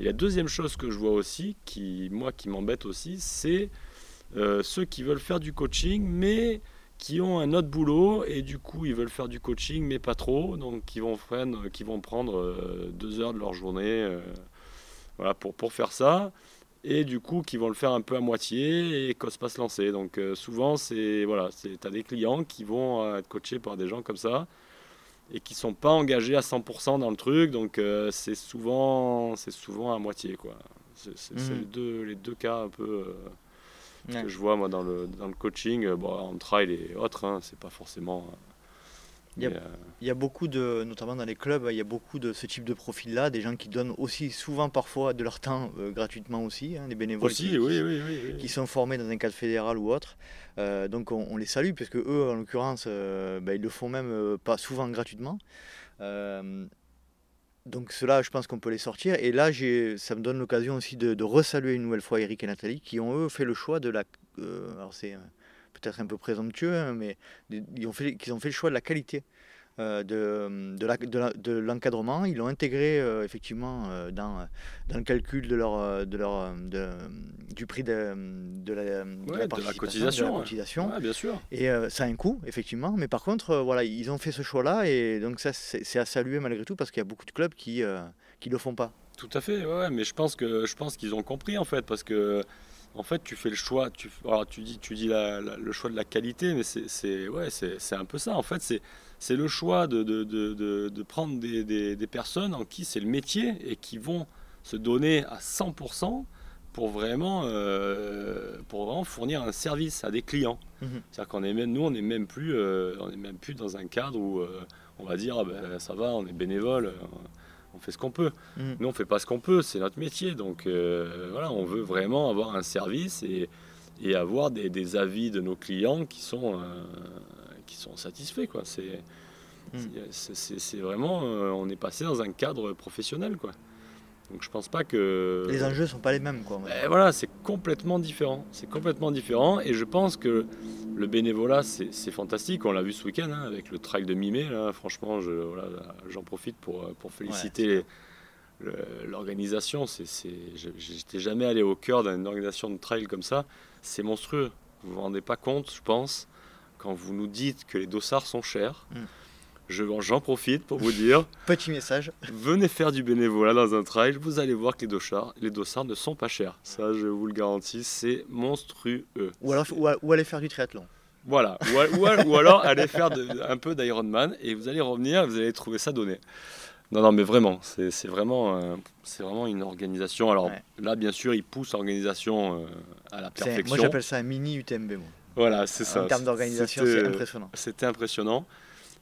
Et la deuxième chose que je vois aussi, qui, moi, qui m'embête aussi, c'est euh, ceux qui veulent faire du coaching, mais qui ont un autre boulot et du coup ils veulent faire du coaching mais pas trop donc qui vont prendre, qui vont prendre deux heures de leur journée voilà, pour, pour faire ça et du coup qui vont le faire un peu à moitié et qu'osent pas se lancer. Donc euh, souvent, c'est voilà, tu as des clients qui vont euh, être coachés par des gens comme ça et qui sont pas engagés à 100% dans le truc. Donc euh, c'est souvent, c'est souvent à moitié quoi. C'est mhm. les, deux, les deux cas un peu que je vois moi dans le, dans le coaching. Bon, en trail et autres, hein, c'est pas forcément euh, il y, a, beaucoup de, notamment dans les clubs, il y a beaucoup de ce type de profil-là, des gens qui donnent aussi souvent parfois de leur temps euh, gratuitement aussi, hein, des bénévoles qui, oui, oui, qui, sont formés dans un cadre fédéral ou autre. Euh, donc on, les salue parce que eux, en l'occurrence, ben, ils le font même pas souvent gratuitement. donc cela, je pense qu'on peut les sortir. Et là, ça me donne l'occasion aussi de, de resaluer une nouvelle fois Eric et Nathalie, qui ont eux fait le choix de la. alors c'est peut-être un peu présomptueux, hein, mais ils ont, fait, ont fait le choix de la qualité euh, de, de l'encadrement. ils l'ont intégré euh, effectivement euh, dans, dans le calcul de leur, de leur, du prix de, de, la, de la cotisation. bien sûr. Et ça a un coût, effectivement. Mais par contre, voilà, ils ont fait ce choix-là. Et donc ça, c'est à saluer malgré tout parce qu'il y a beaucoup de clubs qui ne le font pas. Tout à fait, ouais, mais je pense que je pense qu'ils ont compris en fait parce que en fait, tu fais le choix. Tu, tu dis, tu dis le choix de la qualité, mais c'est ouais, c'est un peu ça. En fait, c'est le choix de, de, de, de prendre des, des, des, personnes en qui c'est le métier et qui vont se donner à 100% pour vraiment, euh, pour vraiment fournir un service à des clients. Mhm. C'est-à-dire qu'on est même, nous, on n'est même plus, euh, on est même plus dans un cadre où euh, on va dire, ah ben, ça va, on est bénévole on fait ce qu'on peut. Mm. Nous, on fait pas ce qu'on peut, c'est notre métier. Donc euh, voilà, on veut vraiment avoir un service et, et avoir des, des, avis de nos clients qui sont, euh, qui sont satisfaits. Quoi. C'est, mm. c'est, vraiment, euh, on est passé dans un cadre professionnel. Quoi. Donc je pense pas que... Les enjeux sont pas les mêmes. Quoi. Ben, voilà, c'est complètement différent. C'est complètement différent. Et je pense que le bénévolat, c'est fantastique. On l'a vu ce week-end hein, avec le trail de mi-mai. Franchement, j'en voilà, profite pour, pour féliciter l'organisation. J'étais jamais allé au cœur d'une organisation de trail comme ça. C'est monstrueux. Vous vous rendez pas compte, je pense, quand vous nous dites que les dossards sont chers. Mm. J'en profite pour vous dire. Petit message. Venez faire du bénévolat dans un trail, vous allez voir que les dossards, les dossards ne sont pas chers. Ça, je vous le garantis, c'est monstrueux. Ou alors, ou, aller faire du triathlon. Voilà, ou, alors aller faire un peu d'Ironman et vous allez revenir, vous allez trouver ça donné. Non, non, mais vraiment, c'est vraiment, euh, c'est vraiment une organisation. Alors là, bien sûr, ils poussent l'organisation euh, à la perfection. Moi, j'appelle ça un mini UTMB. Voilà, c'est ça. En termes d'organisation, c'est impressionnant. C'était impressionnant.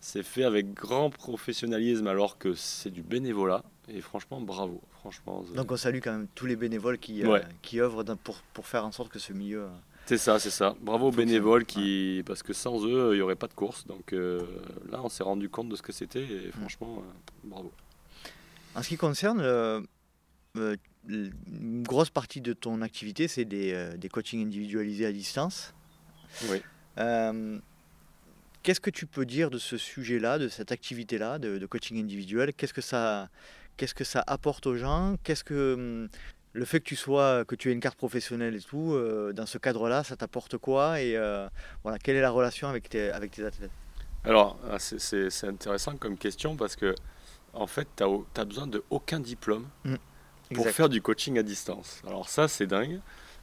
C'est fait avec grand professionnalisme alors que c'est du bénévolat. Et franchement, bravo. Franchement, Donc on salue quand même tous les bénévoles qui, euh, qui œuvrent pour, pour, faire en sorte que ce milieu... Euh, c'est ça, c'est ça. Bravo aux bénévoles qui, parce que sans eux, il n'y aurait pas de course. Donc euh, là, on s'est rendu compte de ce que c'était et franchement, bravo. En ce qui concerne une grosse partie de ton activité, c'est des, des coachings individualisés à distance. Oui. Qu'est-ce que tu peux dire de ce sujet-là, de cette activité-là, de, coaching individuel? Qu'est-ce que ça, qu'est-ce que ça apporte aux gens? Qu'est-ce que hum, le fait que tu sois, que tu aies une carte professionnelle et tout, euh, dans ce cadre-là, ça t'apporte quoi? Et euh, voilà, quelle est la relation avec tes, avec tes athlètes? Alors, ah, c'est intéressant comme question parce que en fait, tu n'as besoin de aucun diplôme mmh, pour faire du coaching à distance. Alors ça, c'est dingue.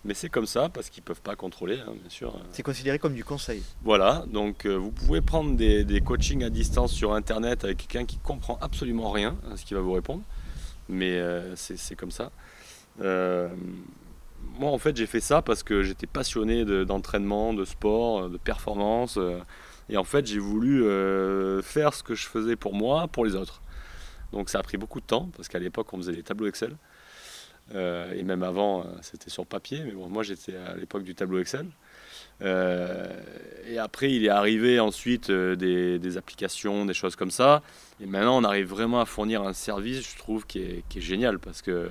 Mais c'est comme ça parce qu'ils ne peuvent pas contrôler, hein, bien sûr. C'est considéré comme du conseil. Voilà, donc euh, vous pouvez prendre des, des, coachings à distance sur Internet avec quelqu'un qui comprend absolument rien à ce qu'il va vous répondre. Mais euh, c'est comme ça. Euh, moi, en fait, j'ai fait ça parce que j'étais passionné d'entraînement, de, sport, de performance. et en fait, j'ai voulu faire ce que je faisais pour moi, pour les autres. Donc ça a pris beaucoup de temps parce qu'à l'époque, on faisait des tableaux Excel. Euh, et même avant, euh, c'était sur papier, mais moi j'étais à l'époque du tableau Excel. Euh, et après, il est arrivé ensuite des, applications, des choses comme ça. Et maintenant, on arrive vraiment à fournir un service, je trouve, qui est, génial parce que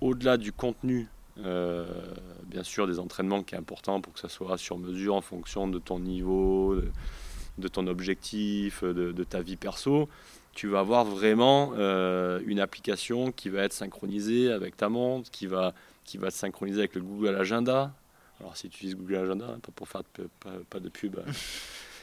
au-delà du contenu, bien sûr des entraînements qui est important pour que ça soit sur mesure en fonction de ton niveau, de, ton objectif, de, ta vie perso, tu vas avoir vraiment euh, une application qui va être synchronisée avec ta montre, qui va, qui va te synchroniser avec le Google Agenda. Alors si tu utilises Google Agenda, hein, pas pour faire pas, de pub. Hein.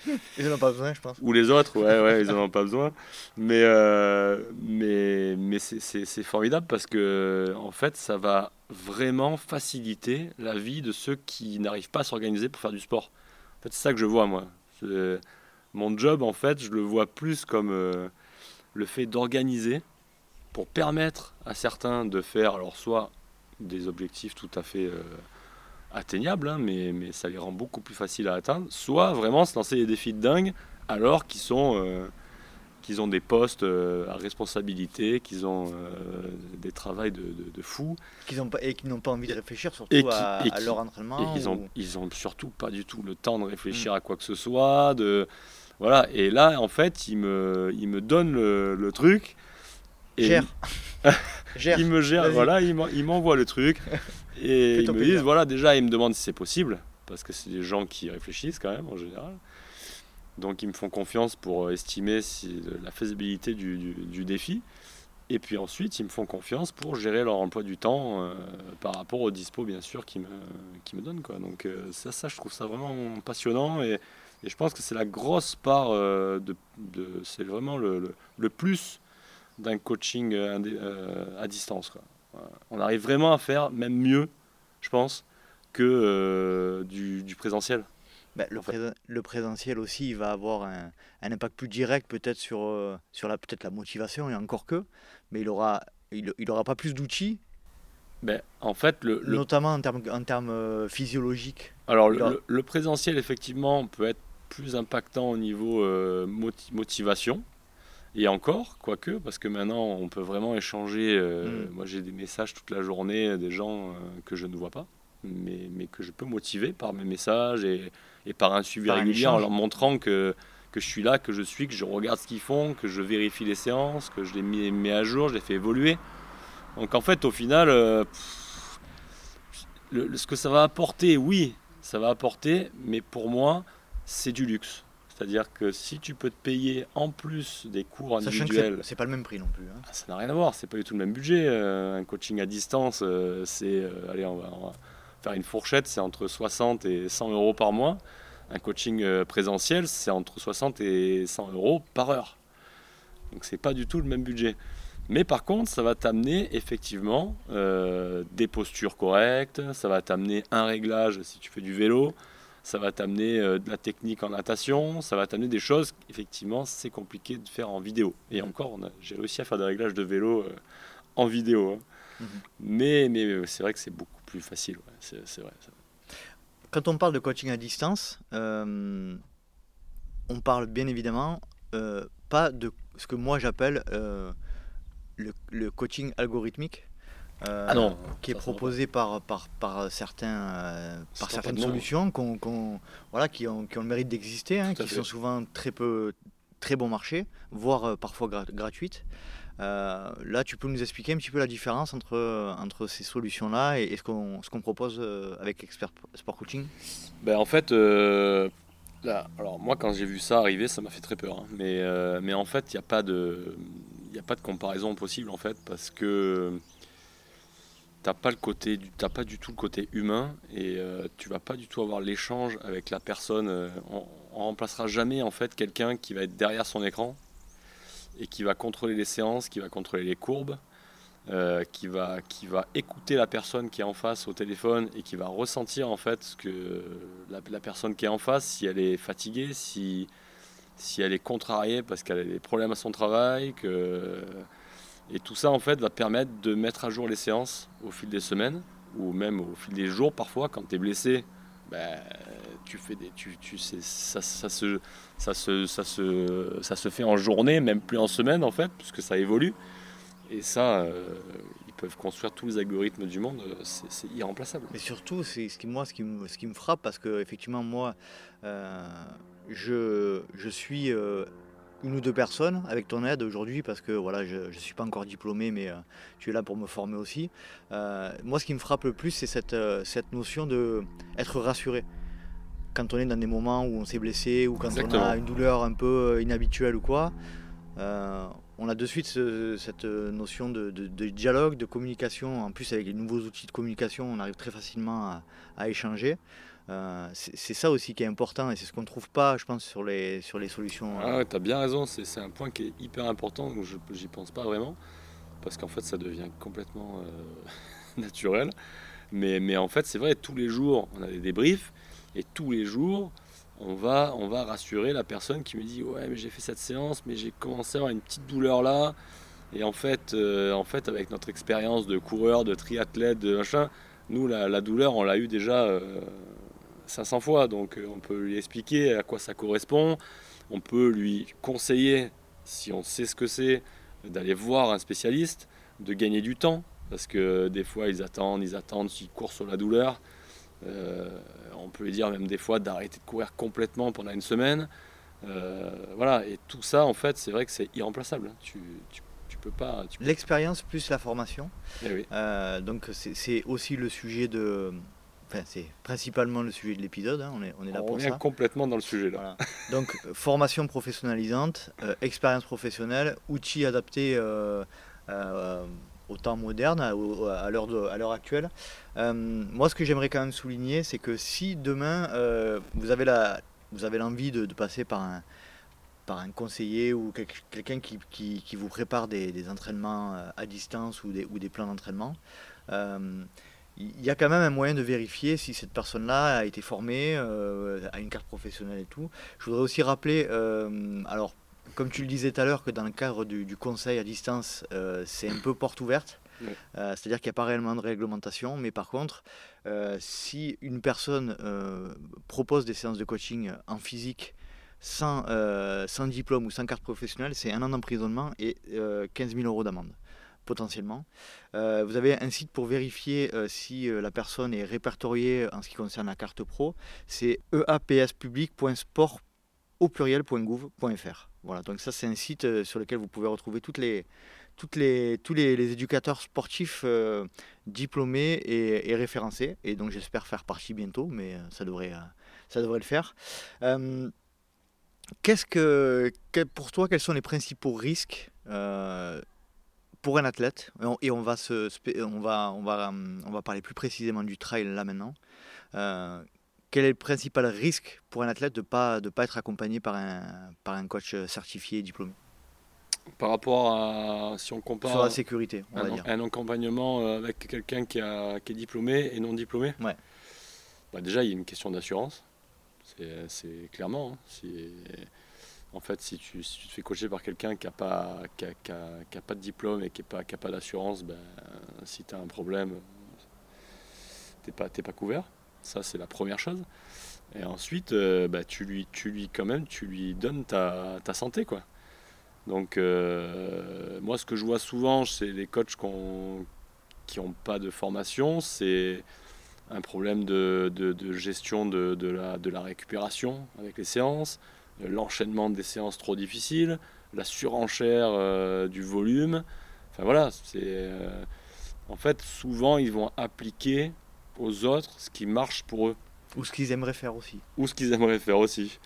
Ils n'en ont pas besoin, je pense. Ou les autres, ouais, ouais, ils n'en ont pas besoin. Mais, euh, mais, mais c'est formidable parce que, en fait, ça va vraiment faciliter la vie de ceux qui n'arrivent pas à s'organiser pour faire du sport. En fait, c'est ça que je vois, moi. Mon job, en fait, je le vois plus comme euh, le fait d'organiser pour permettre à certains de faire, alors, soit des objectifs tout à fait. Euh, atteignable, hein, mais, mais ça les rend beaucoup plus faciles à atteindre, soit vraiment se lancer des défis de dingue alors qu'ils sont euh, qu'ils ont des postes euh, à responsabilité, qu'ils ont euh, des travails de, de, fou. Qu'ils ont pas, et qui n'ont pas envie de réfléchir surtout à, leur entraînement. Et ils, ont, ils ont surtout pas du tout le temps de réfléchir mm. à quoi que ce soit. De, voilà. Et là, en fait, ils me, ils me donnent le, le truc. Et Gère. il me gère, voilà, il m'envoie le truc. Et ils me disent, voilà, déjà, ils me demandent si c'est possible, parce que c'est des gens qui réfléchissent quand même en général. Donc ils me font confiance pour estimer si, la faisabilité du, du, défi. Et puis ensuite, ils me font confiance pour gérer leur emploi du temps euh, par rapport au dispo, bien sûr, qu'ils me, qui me donnent. Quoi. Donc euh, ça, ça, je trouve ça vraiment passionnant. Et, et je pense que c'est la grosse part euh, de, de c'est vraiment le, le, plus d'un coaching à distance. Quoi on arrive vraiment à faire même mieux, je pense, que euh, du, présentiel. Bah, le, présentiel aussi, il va avoir un, impact plus direct peut-être sur, euh, sur la, peut-être la motivation, et encore que, mais il aura, il, aura pas plus d'outils. Ben, en fait, le, Notamment en termes, en termes euh, physiologiques. Alors, le, présentiel, effectivement, peut être plus impactant au niveau motivation. Et encore, quoique, parce que maintenant on peut vraiment échanger. Euh, mm. Moi j'ai des messages toute la journée des gens euh, que je ne vois pas, mais, mais, que je peux motiver par mes messages et, et par un suivi régulier en leur montrant que, que je suis là, que je suis, que je regarde ce qu'ils font, que je vérifie les séances, que je les mets, à jour, je les fais évoluer. Donc en fait, au final, euh, ce que ça va apporter, oui, ça va apporter, mais pour moi, c'est du luxe. C'est-à-dire que si tu peux te payer en plus des cours individuels. C'est pas le même prix non plus. Hein. Ah, ça n'a rien à voir, c'est pas du tout le même budget. Euh, un coaching à distance, euh, c'est. Euh, allez, on va, faire une fourchette, c'est entre 60 et 100 euros par mois. Un coaching présentiel, c'est entre 60 et 100 euros par heure. Donc c'est pas du tout le même budget. Mais par contre, ça va t'amener effectivement des postures correctes, ça va t'amener un réglage si tu fais du vélo, ça va t'amener euh, de la technique en natation, ça va t'amener des choses, effectivement, c'est compliqué de faire en vidéo. Et encore, j'ai réussi à faire des réglages de vélo euh, en vidéo. Hein. Mhm. Mais, mais euh, c'est vrai que c'est beaucoup plus facile. c'est vrai. Quand on parle de coaching à distance, on parle bien évidemment pas de ce que moi j'appelle le, le, coaching algorithmique. Euh, ah qui est proposé par, par, par, certains, euh, par certaines solutions voilà, qui, ont, qui ont le mérite d'exister, hein, qui sont souvent très, peu, très bon marché, voire euh, parfois gratuites. là, tu peux nous expliquer un petit peu la différence entre, entre ces solutions-là et, ce qu'on ce qu'on propose avec Expert Sport Coaching? Ben, En fait, là, alors moi, quand j'ai vu ça arriver, ça m'a fait très peur. Hein. mais, mais en fait, il n'y a, pas de, a pas de comparaison possible, en fait, parce que t'as pas le côté, t'as pas du tout le côté humain et euh, tu vas pas du tout avoir l'échange avec la personne. Euh, on, remplacera jamais en fait quelqu'un qui va être derrière son écran et qui va contrôler les séances, qui va contrôler les courbes, euh, qui va qui va écouter la personne qui est en face au téléphone et qui va ressentir en fait que la, la personne qui est en face, si elle est fatiguée, si si elle est contrariée parce qu'elle a des problèmes à son travail, que et tout ça, en fait, va permettre de mettre à jour les séances au fil des semaines, ou même au fil des jours parfois, quand tu es blessé. Ben, tu fais des, tu, tu sais, ça, ça, se, ça, se, ça, se, ça se fait en journée, même plus en semaine en fait, puisque ça évolue. Et ça, euh, ils peuvent construire tous les algorithmes du monde, c'est irremplaçable. Mais surtout, c'est ce qui, moi, ce qui, me, ce qui me frappe, parce que effectivement, moi, euh, je, je suis euh, une ou deux personnes avec ton aide aujourd'hui parce que voilà, je ne suis pas encore diplômé mais tu es là pour me former aussi. moi ce qui me frappe le plus c'est cette, cette notion d'être rassuré quand on est dans des moments où on s'est blessé ou quand on a une douleur un peu inhabituelle ou quoi. on a de suite cette notion de, dialogue, de communication. En plus, avec les nouveaux outils de communication, on arrive très facilement à échanger. Euh, c'est ça aussi qui est important et c'est ce qu'on ne trouve pas, je pense, sur les, sur les solutions. Ah ouais, tu as bien raison, c'est un point qui est hyper important, je j'y pense pas vraiment, parce qu'en fait ça devient complètement euh, naturel. Mais, mais en fait, c'est vrai, tous les jours, on a des débriefs et tous les jours, on va, on va rassurer la personne qui me dit Ouais, mais j'ai fait cette séance, mais j'ai commencé à avoir une petite douleur là. Et en fait, euh, en fait avec notre expérience de coureur, de triathlète, de machin, nous, la, la douleur, on l'a eu déjà 500 fois, donc euh, on peut lui expliquer à quoi ça correspond, on peut lui conseiller, si on sait ce que c'est, d'aller voir un spécialiste, de gagner du temps, parce que des fois ils attendent, ils attendent, ils courent sur la douleur. Euh, on peut lui dire même des fois d'arrêter de courir complètement pendant une semaine. Euh, voilà, et tout ça en fait, c'est vrai que c'est irremplaçable. Tu, tu, peux pas. L'expérience plus la formation. Eh oui. donc c'est aussi le sujet de, Enfin, c'est principalement le sujet de l'épisode, hein, on, est, on est là pour ça. complètement dans le sujet là. Donc, formation professionnalisante, euh, expérience professionnelle, outils adaptés euh, euh, au temps moderne, à, à l'heure actuelle. moi, ce que j'aimerais quand même souligner, c'est que si demain vous avez la, vous avez l'envie de, passer par un, par un conseiller ou quelqu'un qui, qui, qui, vous prépare des, des, entraînements à distance ou des, ou des plans d'entraînement, il y a quand même un moyen de vérifier si cette personne-là a été formée, euh, a une carte professionnelle et tout. Je voudrais aussi rappeler, euh, alors comme tu le disais tout à l'heure, que dans le cadre du, conseil à distance, euh, c'est un peu porte ouverte. C'est-à-dire qu'il n'y a pas réellement de réglementation, mais par contre, si une personne propose des séances de coaching en physique sans, sans diplôme ou sans carte professionnelle, c'est un an d'emprisonnement et 15 000 euros d'amende potentiellement. Euh, vous avez un site pour vérifier euh, si euh, la personne est répertoriée en ce qui concerne la carte pro. C'est eapspublic.sport au pluriel.gouv.fr. Voilà, donc ça c'est un site sur lequel vous pouvez retrouver tous les, éducateurs sportifs diplômés et, référencés. Et donc j'espère faire partie bientôt, mais ça devrait, ça devrait le faire. Qu'est-ce que, pour toi, quels sont les principaux risques pour un athlète, et on va, se, on, va, on, va, on va parler plus précisément du trail là maintenant, euh, quel est le principal risque pour un athlète de ne pas, de pas être accompagné par un, par un coach certifié et diplômé? Par rapport à, si on compare... Sur la sécurité, on un, va dire. Un accompagnement euh, avec quelqu'un qui, a, qui est diplômé et non diplômé? Ouais. Bah déjà, il y a une question d'assurance. C'est clairement. Hein, en fait, si tu, te fais coacher par quelqu'un qui n'a pas, qui pas de diplôme et qui n'a pas, pas d'assurance, ben, si tu as un problème, tu n'es pas, pas couvert. Ça, c'est la première chose. Et ensuite, euh, ben, tu, lui, tu lui, quand même, tu lui donnes ta, santé. Quoi. Donc, euh, moi, ce que je vois souvent chez les coachs qui n'ont pas de formation, c'est un problème de, gestion de, la, de la récupération avec les séances l'enchaînement des séances trop difficiles, la surenchère euh, du volume. Enfin voilà, c'est euh, en fait souvent ils vont appliquer aux autres ce qui marche pour eux. Ou ce qu'ils aimeraient faire aussi. Ou ce qu'ils aimeraient faire aussi.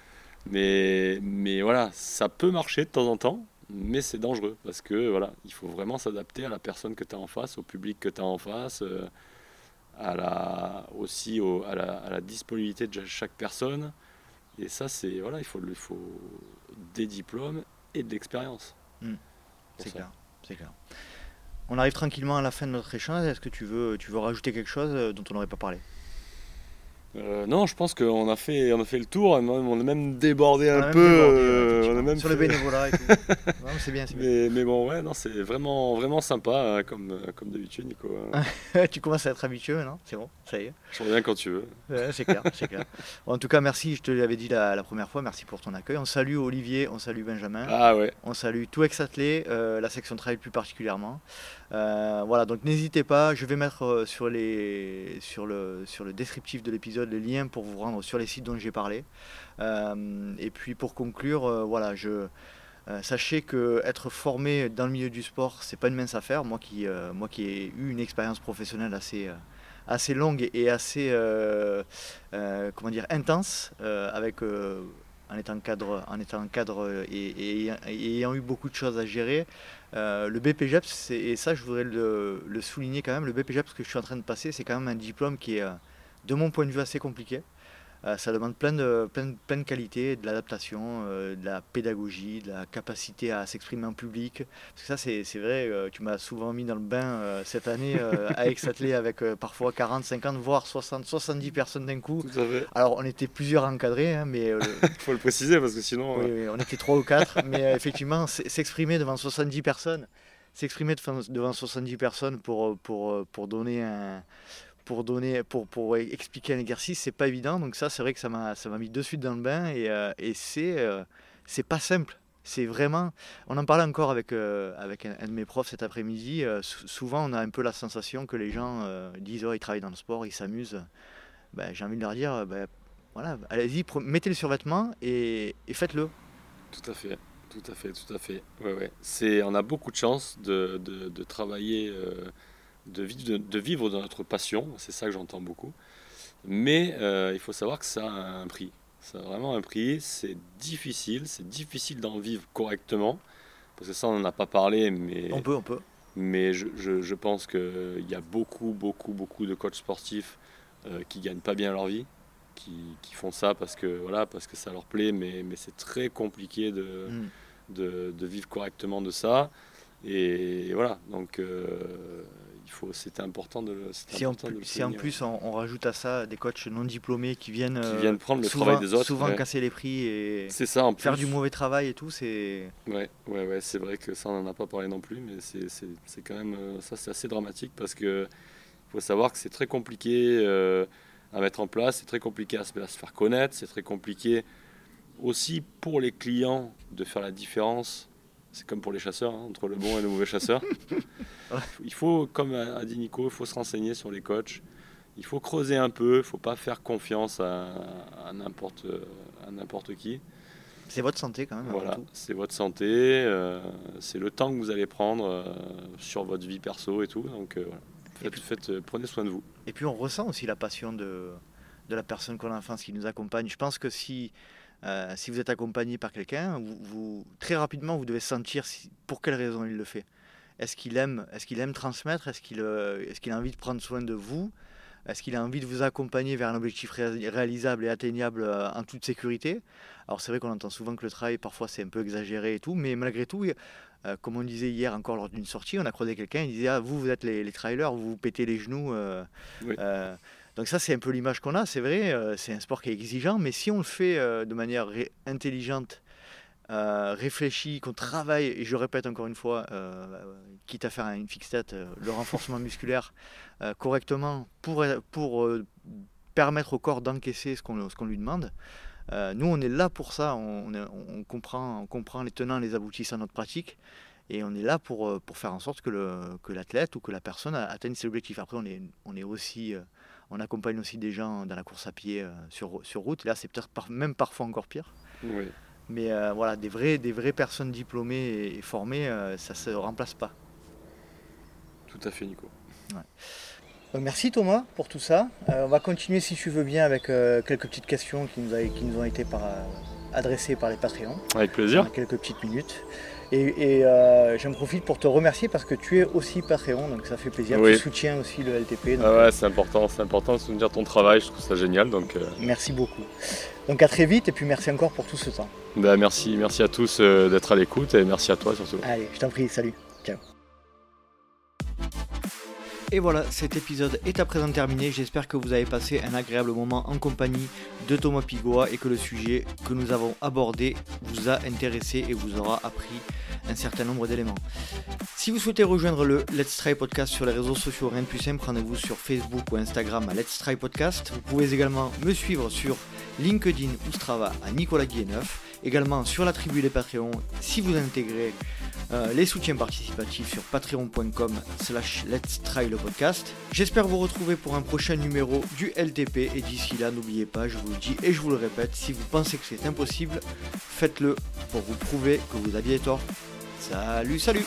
Mais, mais voilà, ça peut marcher de temps en temps, mais c'est dangereux parce que voilà, il faut vraiment s'adapter à la personne que tu as en face, au public que tu as en face, euh, à la, aussi à, la, à, la, disponibilité de chaque personne. Et ça, c'est voilà, il faut, il faut des diplômes et de l'expérience. Hmm. C'est clair, c'est clair. On arrive tranquillement à la fin de notre échange. Est-ce que tu veux, tu veux rajouter quelque chose euh, dont on n'aurait pas parlé? Euh, non, je pense qu'on a fait, on a fait le tour. On a même débordé un peu. on a même sur le bénévolat. Et tout. c'est bien, mais, mais, bon, ouais, non, c'est vraiment, vraiment sympa, hein, comme, comme d'habitude, Nico. Hein. tu commences à être habitué maintenant, c'est bon, ça y est. Je reviens quand tu veux. c'est clair, c'est clair. en tout cas, merci. Je te l'avais dit la, première fois. Merci pour ton accueil. On salue Olivier, on salue Benjamin. Ah ouais. On salue tout Exathlé, euh, la section de travail plus particulièrement. Euh, voilà, donc n'hésitez pas. Je vais mettre sur les, sur le, sur le descriptif de l'épisode les liens pour vous rendre sur les sites dont j'ai parlé. Euh, et puis pour conclure, euh, voilà, je, sachez que être formé dans le milieu du sport, c'est pas une mince affaire. Moi qui, moi qui ai eu une expérience professionnelle assez, longue et assez intense, avec en étant cadre, en étant cadre et, ayant eu beaucoup de choses à gérer. Euh, le BPGEPS, et ça je voudrais le, souligner quand même, le BPGEPS que je suis en train de passer, c'est quand même un diplôme qui est, euh, de mon point de vue, assez compliqué. Euh, ça demande plein de, plein, plein de qualités, de l'adaptation, euh, de la pédagogie, de la capacité à s'exprimer en public. Parce que ça, c'est vrai, euh, tu m'as souvent mis dans le bain cette année à Aix-Atelier avec parfois 40, 50, voire 60, 70 personnes d'un coup. Alors, on était plusieurs encadrés, hein, mais. Il faut le préciser parce que sinon. Oui, on était trois ou quatre, mais effectivement, s'exprimer devant 70 personnes, s'exprimer devant 70 personnes pour, pour, pour donner un pour donner, pour, pour expliquer un exercice, c'est pas évident. Donc ça, c'est vrai que ça m'a, ça m'a mis de suite dans le bain et, euh, et c'est, euh, c'est pas simple. C'est vraiment, on en parlait encore avec, euh, avec un, de mes profs cet après-midi. souvent, on a un peu la sensation que les gens disent oh, ils travaillent dans le sport, ils s'amusent. Ben, j'ai envie de leur dire ben, voilà, allez-y, mettez le survêtement et, et faites-le. Tout à fait. Tout à fait, tout à fait. Ouais, ouais. C'est, on a beaucoup de chance de, de travailler de vivre, de, vivre de notre passion, c'est ça que j'entends beaucoup. Mais euh, il faut savoir que ça a un prix. Ça a vraiment un prix, c'est difficile, c'est difficile d'en vivre correctement. Parce que ça, on n'en a pas parlé, mais... On peut, on peut. Mais je, je, pense qu'il y a beaucoup, beaucoup, beaucoup de coachs sportifs euh, qui gagnent pas bien leur vie, qui, qui, font ça parce que, voilà, parce que ça leur plaît, mais, mais c'est très compliqué de, mm. de, de, vivre correctement de ça. Et voilà, donc euh, c'était important de, si, en, si en plus on, rajoute à ça des coachs non diplômés qui viennent, qui viennent prendre le souvent, travail des autres, souvent casser les prix et ça, en faire du mauvais travail et tout, c'est. Ouais, ouais, ouais, c'est vrai que ça on n'en a pas parlé non plus, mais c'est quand même euh, ça c'est assez dramatique parce que faut savoir que c'est très compliqué euh, à mettre en place, c'est très compliqué à se, à se faire connaître, c'est très compliqué aussi pour les clients de faire la différence c'est comme pour les chasseurs, hein, entre le bon et le mauvais chasseur. il faut, comme a dit Nico, il faut se renseigner sur les coachs. Il faut creuser un peu, il ne faut pas faire confiance à, à n'importe qui. C'est votre santé quand même. Voilà, c'est votre santé, euh, c'est le temps que vous allez prendre euh, sur votre vie perso et tout. Donc euh, faites, prenez soin de vous. Et puis on ressent aussi la passion de, de la personne qu'on a en face qui nous accompagne. Je pense que si euh, si vous êtes accompagné par quelqu'un, vous, très rapidement, vous devez sentir pour quelle raison il le fait. Est-ce qu'il aime, est qu'il aime transmettre? Est-ce qu'il euh, est qu'il a envie de prendre soin de vous? Est-ce qu'il a envie de vous accompagner vers un objectif réalisable et atteignable euh, en toute sécurité? Alors c'est vrai qu'on entend souvent que le travail, parfois, c'est un peu exagéré et tout, mais malgré tout, comme on disait hier encore lors d'une sortie, on a croisé quelqu'un, il disait ah, Vous, vous êtes les, trailers, vous vous pétez les genoux. Donc ça, c'est un peu l'image qu'on a, c'est vrai, euh, c'est un sport qui est exigeant, mais si on le fait euh, de manière intelligente, euh, réfléchie, qu'on travaille, et je répète encore une fois, quitte à faire une fixe tête, le renforcement musculaire correctement pour, pour permettre au corps d'encaisser ce qu'on lui demande, nous, on est là pour ça, on, on, comprend, on comprend les tenants, les aboutissants de notre pratique, et on est là pour, pour faire en sorte que l'athlète que ou que la personne atteigne ses objectifs. Après, on est, on est aussi on accompagne aussi des gens dans la course à pied euh, sur, sur route. Là, c'est peut-être même parfois encore pire. Mais euh, voilà, des vraies, des vraies personnes diplômées et, formées, euh, ça ne se remplace pas. Tout à fait, Nico. merci Thomas pour tout ça. on va continuer si tu veux bien avec quelques petites questions qui nous, qui nous ont été par, adressées par les Patreons. Avec plaisir. quelques petites minutes. Et, euh, j'en profite pour te remercier parce que tu es aussi Patreon, donc ça fait plaisir. Tu soutiens aussi le LTP. ah ouais, c'est important, c'est important de soutenir ton travail, je trouve ça génial. Donc, euh. Merci beaucoup. Donc à très vite et puis merci encore pour tout ce temps. Bah, merci, merci à tous euh, d'être à l'écoute et merci à toi surtout. Allez, je t'en prie, salut. Ciao. Et voilà, cet épisode est à présent terminé. J'espère que vous avez passé un agréable moment en compagnie de Thomas Pigoa et que le sujet que nous avons abordé vous a intéressé et vous aura appris un certain nombre d'éléments. Si vous souhaitez rejoindre le Let's Try Podcast sur les réseaux sociaux, rien de plus simple, rendez-vous sur Facebook ou Instagram à Let's Try Podcast. Vous pouvez également me suivre sur LinkedIn ou Strava à Nicolas Guilleneuf. Également sur la tribu des Patreons, si vous intégrez euh, les soutiens participatifs sur patreon.com slash let's try le podcast. J'espère vous retrouver pour un prochain numéro du LTP et d'ici là n'oubliez pas, je vous le dis et je vous le répète, si vous pensez que c'est impossible, faites-le pour vous prouver que vous aviez tort. Salut, salut